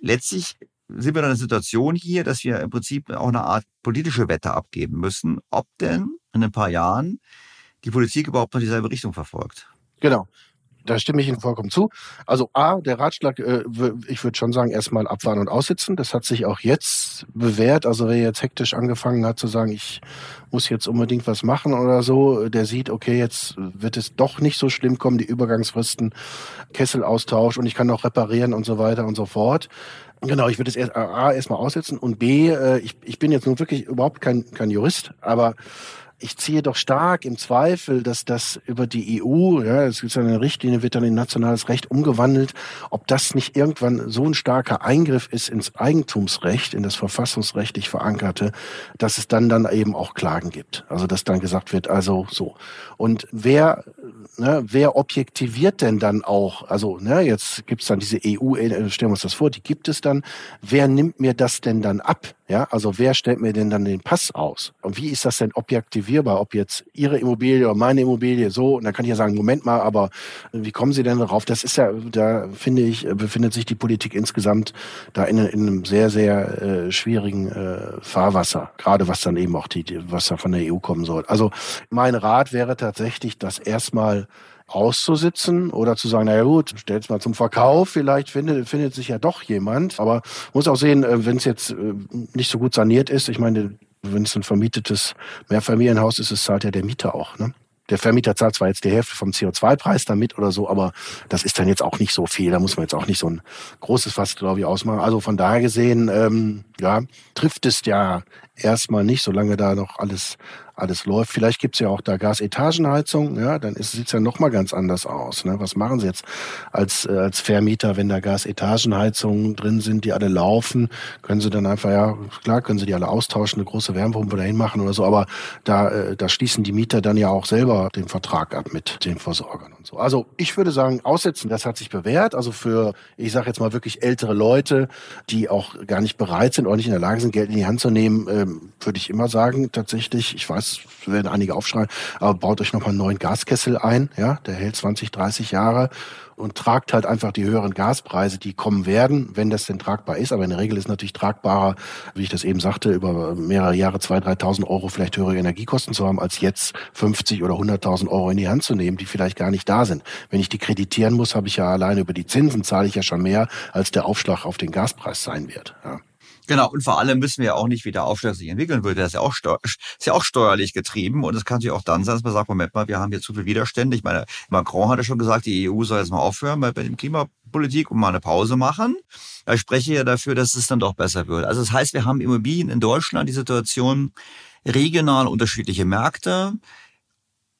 letztlich sind wir in einer Situation hier, dass wir im Prinzip auch eine Art politische Wette abgeben müssen, ob denn in ein paar Jahren die Politik überhaupt noch dieselbe Richtung verfolgt. Genau da stimme ich Ihnen vollkommen zu. Also A, der Ratschlag, äh, ich würde schon sagen, erstmal abwarten und aussitzen. Das hat sich auch jetzt bewährt. Also wer jetzt hektisch angefangen hat zu sagen, ich muss jetzt unbedingt was machen oder so, der sieht, okay, jetzt wird es doch nicht so schlimm kommen, die Übergangsfristen, Kesselaustausch und ich kann auch reparieren und so weiter und so fort. Genau, ich würde es erst A erstmal aussitzen und B, äh, ich, ich bin jetzt nun wirklich überhaupt kein, kein Jurist, aber ich ziehe doch stark im Zweifel, dass das über die EU, ja, es gibt eine Richtlinie, wird dann in nationales Recht umgewandelt, ob das nicht irgendwann so ein starker Eingriff ist ins Eigentumsrecht, in das verfassungsrechtlich verankerte, dass es dann dann eben auch Klagen gibt. Also dass dann gesagt wird, also so. Und wer, ne, wer objektiviert denn dann auch, also ne, jetzt gibt's dann diese EU, äh, stellen wir uns das vor, die gibt es dann. Wer nimmt mir das denn dann ab? Ja, also wer stellt mir denn dann den Pass aus? Und wie ist das denn objektivierbar? Ob jetzt Ihre Immobilie oder meine Immobilie so? Und dann kann ich ja sagen, Moment mal, aber wie kommen Sie denn darauf? Das ist ja, da finde ich, befindet sich die Politik insgesamt da in, in einem sehr, sehr äh, schwierigen äh, Fahrwasser. Gerade was dann eben auch die, was da von der EU kommen soll. Also mein Rat wäre tatsächlich, das erstmal auszusitzen oder zu sagen, naja gut, stell's mal zum Verkauf, vielleicht findet, findet sich ja doch jemand. Aber muss auch sehen, äh, wenn es jetzt äh, nicht so gut saniert ist, ich meine, wenn es ein vermietetes Mehrfamilienhaus ist, es zahlt ja der Mieter auch. Ne? Der Vermieter zahlt zwar jetzt die Hälfte vom CO2-Preis damit oder so, aber das ist dann jetzt auch nicht so viel. Da muss man jetzt auch nicht so ein großes Fass, glaube ich, ausmachen. Also von daher gesehen, ähm, ja, trifft es ja erstmal nicht, solange da noch alles alles läuft. Vielleicht gibt's ja auch da Gasetagenheizung, ja, dann sieht's ja noch mal ganz anders aus. Ne? Was machen Sie jetzt als, äh, als Vermieter, wenn da Gasetagenheizungen drin sind, die alle laufen? Können Sie dann einfach, ja, klar, können Sie die alle austauschen, eine große Wärmepumpe dahin machen oder so, aber da, äh, da schließen die Mieter dann ja auch selber den Vertrag ab mit den Versorgern und so. Also ich würde sagen, aussetzen, das hat sich bewährt. Also für, ich sage jetzt mal wirklich ältere Leute, die auch gar nicht bereit sind oder nicht in der Lage sind, Geld in die Hand zu nehmen, ähm, würde ich immer sagen, tatsächlich, ich weiß, das werden einige aufschreien, aber baut euch nochmal einen neuen Gaskessel ein, ja, der hält 20, 30 Jahre und tragt halt einfach die höheren Gaspreise, die kommen werden, wenn das denn tragbar ist. Aber in der Regel ist natürlich tragbarer, wie ich das eben sagte, über mehrere Jahre 2.000, 3.000 Euro vielleicht höhere Energiekosten zu haben, als jetzt 50 oder 100.000 Euro in die Hand zu nehmen, die vielleicht gar nicht da sind. Wenn ich die kreditieren muss, habe ich ja alleine über die Zinsen zahle ich ja schon mehr, als der Aufschlag auf den Gaspreis sein wird. Ja. Genau, und vor allem müssen wir auch nicht, wie der entwickeln würde. Das ist ja, auch ist ja auch steuerlich getrieben. Und es kann sich auch dann sein, dass man sagt, Moment mal, wir haben hier zu viele Widerstände. Ich meine, Macron hatte schon gesagt, die EU soll jetzt mal aufhören bei dem Klimapolitik und mal eine Pause machen. Ich spreche ja dafür, dass es dann doch besser wird. Also das heißt, wir haben Immobilien in Deutschland die Situation, regional unterschiedliche Märkte,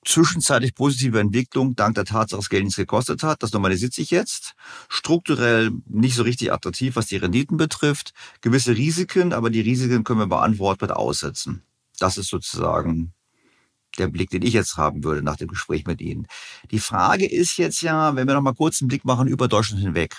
zwischenzeitlich positive Entwicklung dank der Tatsache, dass Geld nichts gekostet hat. Das normalisiert sich jetzt. Strukturell nicht so richtig attraktiv, was die Renditen betrifft. Gewisse Risiken, aber die Risiken können wir beantwortet aussetzen. Das ist sozusagen der Blick, den ich jetzt haben würde nach dem Gespräch mit Ihnen. Die Frage ist jetzt ja, wenn wir noch mal kurz einen Blick machen über Deutschland hinweg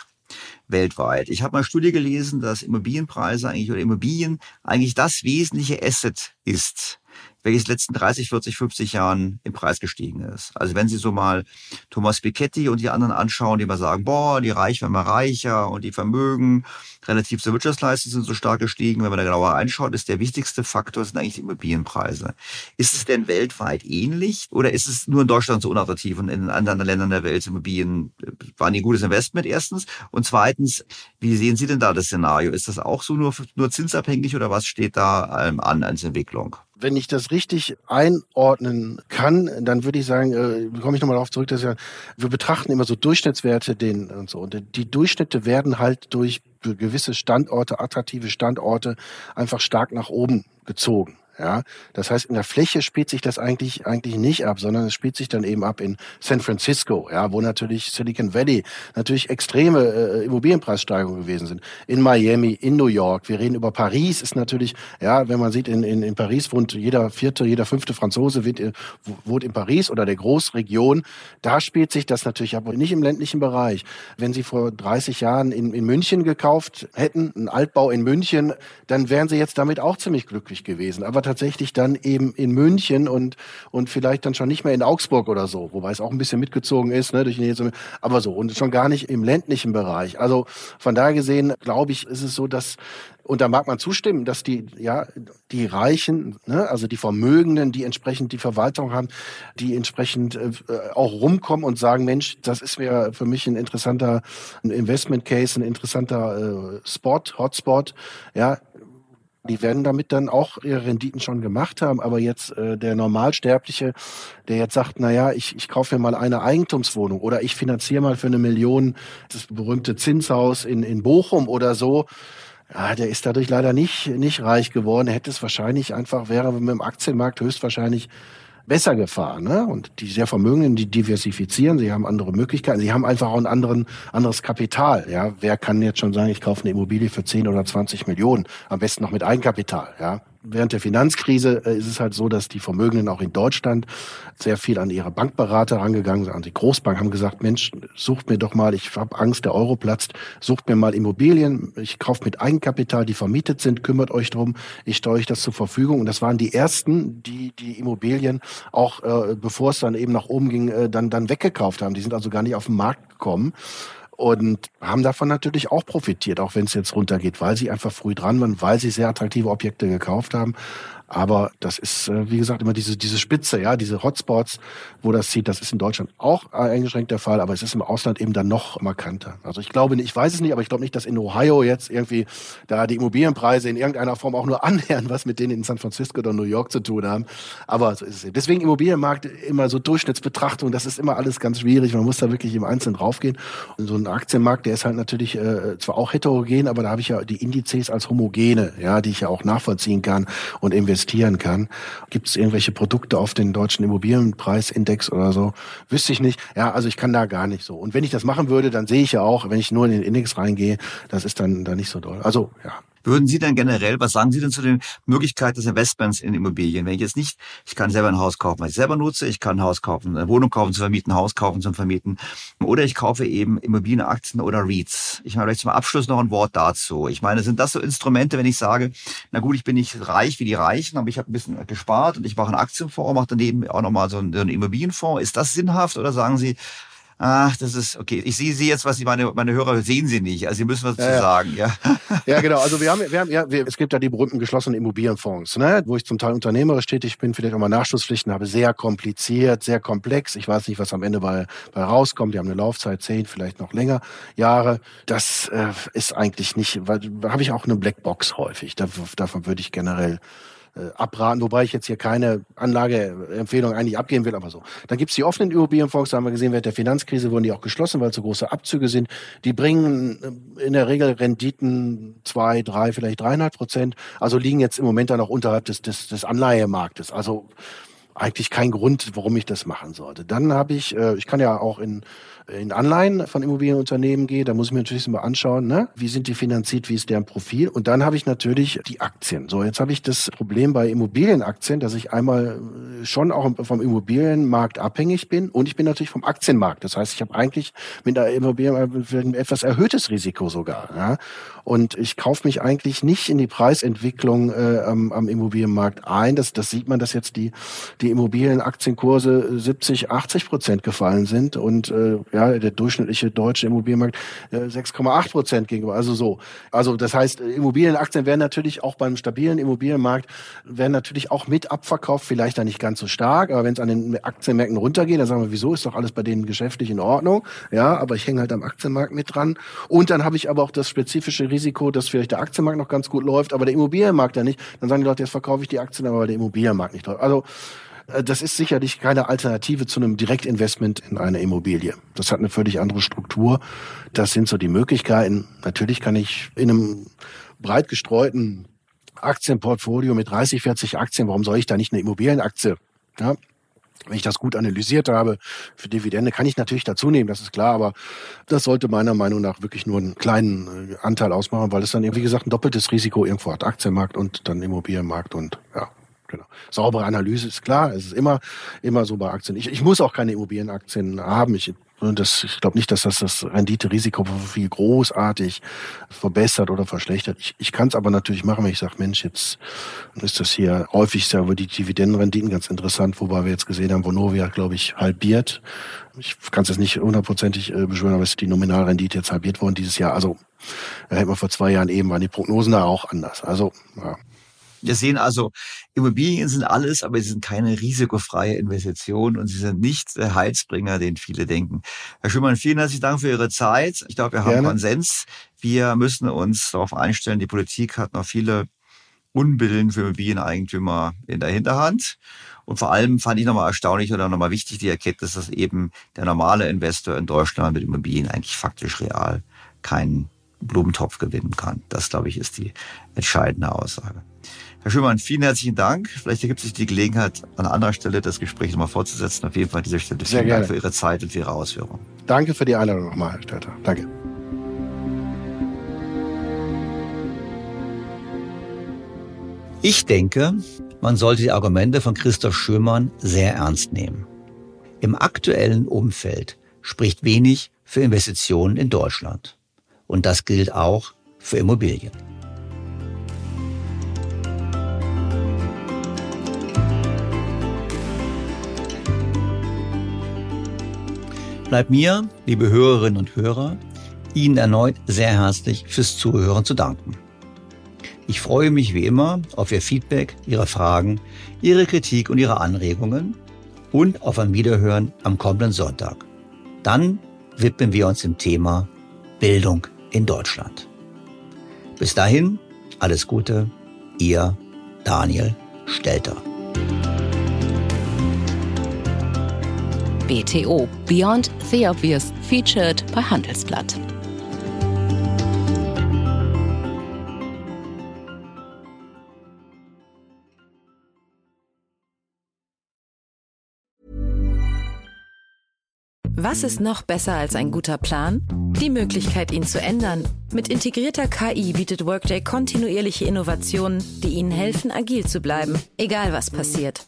weltweit. Ich habe mal eine Studie gelesen, dass Immobilienpreise eigentlich oder Immobilien eigentlich das wesentliche Asset ist, welches letzten 30, 40, 50 Jahren im Preis gestiegen ist. Also wenn Sie so mal Thomas Piketty und die anderen anschauen, die mal sagen, boah, die Reichen werden mal reicher und die Vermögen relativ zur Wirtschaftsleistung sind so stark gestiegen. Wenn man da genauer einschaut, ist der wichtigste Faktor sind eigentlich die Immobilienpreise. Ist es denn weltweit ähnlich oder ist es nur in Deutschland so unattraktiv und in anderen Ländern der Welt Immobilien äh, waren die ein gutes Investment erstens und zweitens, wie sehen Sie denn da das Szenario? Ist das auch so nur, nur zinsabhängig oder was steht da ähm, an als Entwicklung? Wenn ich das richtig einordnen kann, dann würde ich sagen, äh, komme ich nochmal darauf zurück, dass ja, wir betrachten immer so Durchschnittswerte den und so. Und die Durchschnitte werden halt durch gewisse Standorte, attraktive Standorte einfach stark nach oben gezogen. Ja, das heißt, in der Fläche spielt sich das eigentlich eigentlich nicht ab, sondern es spielt sich dann eben ab in San Francisco, ja, wo natürlich Silicon Valley natürlich extreme äh, Immobilienpreissteigerungen gewesen sind. In Miami, in New York. Wir reden über Paris. Ist natürlich, ja, wenn man sieht, in, in, in Paris wohnt jeder vierte, jeder fünfte Franzose wohnt, wohnt in Paris oder der Großregion. Da spielt sich das natürlich ab, nicht im ländlichen Bereich. Wenn Sie vor 30 Jahren in, in München gekauft hätten, einen Altbau in München, dann wären Sie jetzt damit auch ziemlich glücklich gewesen. Aber tatsächlich dann eben in München und, und vielleicht dann schon nicht mehr in Augsburg oder so, wobei es auch ein bisschen mitgezogen ist, ne, durch die aber so, und schon gar nicht im ländlichen Bereich. Also von daher gesehen, glaube ich, ist es so, dass und da mag man zustimmen, dass die, ja, die Reichen, ne, also die Vermögenden, die entsprechend die Verwaltung haben, die entsprechend äh, auch rumkommen und sagen, Mensch, das ist mir für mich ein interessanter Investment Case, ein interessanter äh, Spot, Hotspot, ja, die werden damit dann auch ihre Renditen schon gemacht haben. Aber jetzt äh, der Normalsterbliche, der jetzt sagt, na ja, ich, ich kaufe mir mal eine Eigentumswohnung oder ich finanziere mal für eine Million das berühmte Zinshaus in, in Bochum oder so. Ja, der ist dadurch leider nicht, nicht reich geworden. Er hätte es wahrscheinlich einfach, wäre mit dem Aktienmarkt höchstwahrscheinlich besser gefahren. Ne? Und die sehr Vermögenden, die diversifizieren, sie haben andere Möglichkeiten, sie haben einfach auch ein anderen, anderes Kapital. Ja? Wer kann jetzt schon sagen, ich kaufe eine Immobilie für 10 oder 20 Millionen, am besten noch mit Eigenkapital. Ja? Während der Finanzkrise äh, ist es halt so, dass die Vermögenden auch in Deutschland sehr viel an ihre Bankberater rangegangen sind, an die Großbank, haben gesagt, Mensch, sucht mir doch mal, ich habe Angst, der Euro platzt, sucht mir mal Immobilien, ich kaufe mit Eigenkapital, die vermietet sind, kümmert euch drum, ich stelle euch das zur Verfügung. Und das waren die ersten, die die Immobilien auch, äh, bevor es dann eben nach oben ging, äh, dann, dann weggekauft haben. Die sind also gar nicht auf den Markt gekommen und haben davon natürlich auch profitiert, auch wenn es jetzt runtergeht, weil sie einfach früh dran waren, weil sie sehr attraktive Objekte gekauft haben. Aber das ist, äh, wie gesagt, immer diese, diese Spitze, ja, diese Hotspots, wo das zieht. Das ist in Deutschland auch eingeschränkt der Fall, aber es ist im Ausland eben dann noch markanter. Also ich glaube, ich weiß es nicht, aber ich glaube nicht, dass in Ohio jetzt irgendwie da die Immobilienpreise in irgendeiner Form auch nur annähern, was mit denen in San Francisco oder New York zu tun haben. Aber so ist es. Deswegen Immobilienmarkt immer so Durchschnittsbetrachtung, das ist immer alles ganz schwierig. Man muss da wirklich im Einzelnen draufgehen. Und so ein Aktienmarkt, der ist halt natürlich äh, zwar auch heterogen, aber da habe ich ja die Indizes als homogene, ja, die ich ja auch nachvollziehen kann und investieren investieren kann. Gibt es irgendwelche Produkte auf den deutschen Immobilienpreisindex oder so? Wüsste ich nicht. Ja, also ich kann da gar nicht so. Und wenn ich das machen würde, dann sehe ich ja auch, wenn ich nur in den Index reingehe, das ist dann da nicht so doll. Also ja, würden Sie denn generell, was sagen Sie denn zu den Möglichkeiten des Investments in Immobilien? Wenn ich jetzt nicht, ich kann selber ein Haus kaufen, was ich selber nutze, ich kann ein Haus kaufen, eine Wohnung kaufen, zu vermieten, ein Haus kaufen, zum Vermieten. Oder ich kaufe eben Immobilienaktien oder REITs. Ich meine, vielleicht zum Abschluss noch ein Wort dazu. Ich meine, sind das so Instrumente, wenn ich sage, na gut, ich bin nicht reich wie die Reichen, aber ich habe ein bisschen gespart und ich mache einen Aktienfonds, mache daneben auch nochmal so einen Immobilienfonds. Ist das sinnhaft oder sagen Sie, Ach, das ist okay. Ich sehe Sie jetzt, was Sie meine meine Hörer sehen Sie nicht. Also Sie müssen was ja, zu ja. sagen, ja. Ja, genau. Also wir haben, wir haben ja, wir, es gibt ja die berühmten geschlossenen Immobilienfonds, ne, wo ich zum Teil unternehmerisch tätig bin, vielleicht auch mal Nachschusspflichten habe, sehr kompliziert, sehr komplex. Ich weiß nicht, was am Ende bei, bei rauskommt. Die haben eine Laufzeit zehn, vielleicht noch länger Jahre. Das äh, ist eigentlich nicht, weil da habe ich auch eine Blackbox häufig. Davon würde ich generell äh, abraten, wobei ich jetzt hier keine Anlageempfehlung eigentlich abgeben will, aber so. Dann gibt's die offenen Immobilienfonds, da haben wir gesehen, während der Finanzkrise wurden die auch geschlossen, weil es so große Abzüge sind. Die bringen äh, in der Regel Renditen zwei, drei, vielleicht dreieinhalb Prozent, also liegen jetzt im Moment dann auch unterhalb des, des, des Anleihemarktes. Also eigentlich kein Grund, warum ich das machen sollte. Dann habe ich, äh, ich kann ja auch in in Anleihen von Immobilienunternehmen gehe, da muss ich mir natürlich mal anschauen, ne? wie sind die finanziert, wie ist deren Profil. Und dann habe ich natürlich die Aktien. So, jetzt habe ich das Problem bei Immobilienaktien, dass ich einmal äh, schon auch vom Immobilienmarkt abhängig bin und ich bin natürlich vom Aktienmarkt. Das heißt, ich habe eigentlich mit der Immobilien ein etwas erhöhtes Risiko sogar. Ja? Und ich kaufe mich eigentlich nicht in die Preisentwicklung äh, am, am Immobilienmarkt ein. Das, das sieht man, dass jetzt die, die Immobilienaktienkurse 70, 80 Prozent gefallen sind und äh, ja, der durchschnittliche deutsche Immobilienmarkt äh, 6,8 Prozent gegenüber. Also so. Also das heißt, Immobilienaktien werden natürlich auch beim stabilen Immobilienmarkt werden natürlich auch mit abverkauft, vielleicht dann nicht ganz so stark, aber wenn es an den Aktienmärkten runtergeht, dann sagen wir, wieso ist doch alles bei denen geschäftlich in Ordnung? Ja, aber ich hänge halt am Aktienmarkt mit dran. Und dann habe ich aber auch das spezifische Risiko, dass vielleicht der Aktienmarkt noch ganz gut läuft, aber der Immobilienmarkt ja nicht. Dann sagen die Leute, jetzt verkaufe ich die Aktien, aber der Immobilienmarkt nicht läuft. Also äh, das ist sicherlich keine Alternative zu einem Direktinvestment in eine Immobilie. Das hat eine völlig andere Struktur. Das sind so die Möglichkeiten. Natürlich kann ich in einem breit gestreuten Aktienportfolio mit 30, 40 Aktien, warum soll ich da nicht eine Immobilienaktie? Ja, wenn ich das gut analysiert habe, für Dividende kann ich natürlich dazu nehmen, das ist klar, aber das sollte meiner Meinung nach wirklich nur einen kleinen äh, Anteil ausmachen, weil es dann, wie gesagt, ein doppeltes Risiko irgendwo hat. Aktienmarkt und dann Immobilienmarkt und ja, Genau. Saubere Analyse ist klar. Es ist immer, immer so bei Aktien. Ich, ich muss auch keine Immobilienaktien haben. Ich, das, ich glaube nicht, dass das das Rendite-Risiko-Profil großartig verbessert oder verschlechtert. Ich, ich kann es aber natürlich machen, wenn ich sage, Mensch, jetzt ist das hier häufig sehr über die Dividendenrenditen ganz interessant, wobei wir jetzt gesehen haben, Vonovia, glaube ich, halbiert. Ich kann es jetzt nicht hundertprozentig äh, beschwören, aber es ist die Nominalrendite jetzt halbiert worden dieses Jahr. Also da hätten wir vor zwei Jahren eben, waren die Prognosen da auch anders. Also, ja. Wir sehen also, Immobilien sind alles, aber sie sind keine risikofreie Investition und sie sind nicht der Heizbringer, den viele denken. Herr Schumann, vielen herzlichen Dank für Ihre Zeit. Ich glaube, wir haben Gerne. Konsens. Wir müssen uns darauf einstellen, die Politik hat noch viele Unbillen für Immobilieneigentümer in der Hinterhand. Und vor allem fand ich nochmal erstaunlich oder nochmal wichtig die Erkenntnis, dass eben der normale Investor in Deutschland mit Immobilien eigentlich faktisch real keinen Blumentopf gewinnen kann. Das, glaube ich, ist die entscheidende Aussage. Herr Schümann, vielen herzlichen Dank. Vielleicht ergibt sich die Gelegenheit, an anderer Stelle das Gespräch nochmal fortzusetzen. Auf jeden Fall an dieser Stelle vielen Dank für Ihre Zeit und für Ihre Ausführungen. Danke für die Einladung nochmal, Herr Stelter. Danke. Ich denke, man sollte die Argumente von Christoph Schürmann sehr ernst nehmen. Im aktuellen Umfeld spricht wenig für Investitionen in Deutschland. Und das gilt auch für Immobilien. Bleibt mir, liebe Hörerinnen und Hörer, Ihnen erneut sehr herzlich fürs Zuhören zu danken. Ich freue mich wie immer auf Ihr Feedback, Ihre Fragen, Ihre Kritik und Ihre Anregungen und auf ein Wiederhören am kommenden Sonntag. Dann widmen wir uns dem Thema Bildung in Deutschland. Bis dahin, alles Gute, Ihr Daniel Stelter. BTO Beyond the Obvious featured bei Handelsblatt. Was ist noch besser als ein guter Plan? Die Möglichkeit, ihn zu ändern. Mit integrierter KI bietet Workday kontinuierliche Innovationen, die Ihnen helfen, agil zu bleiben, egal was passiert.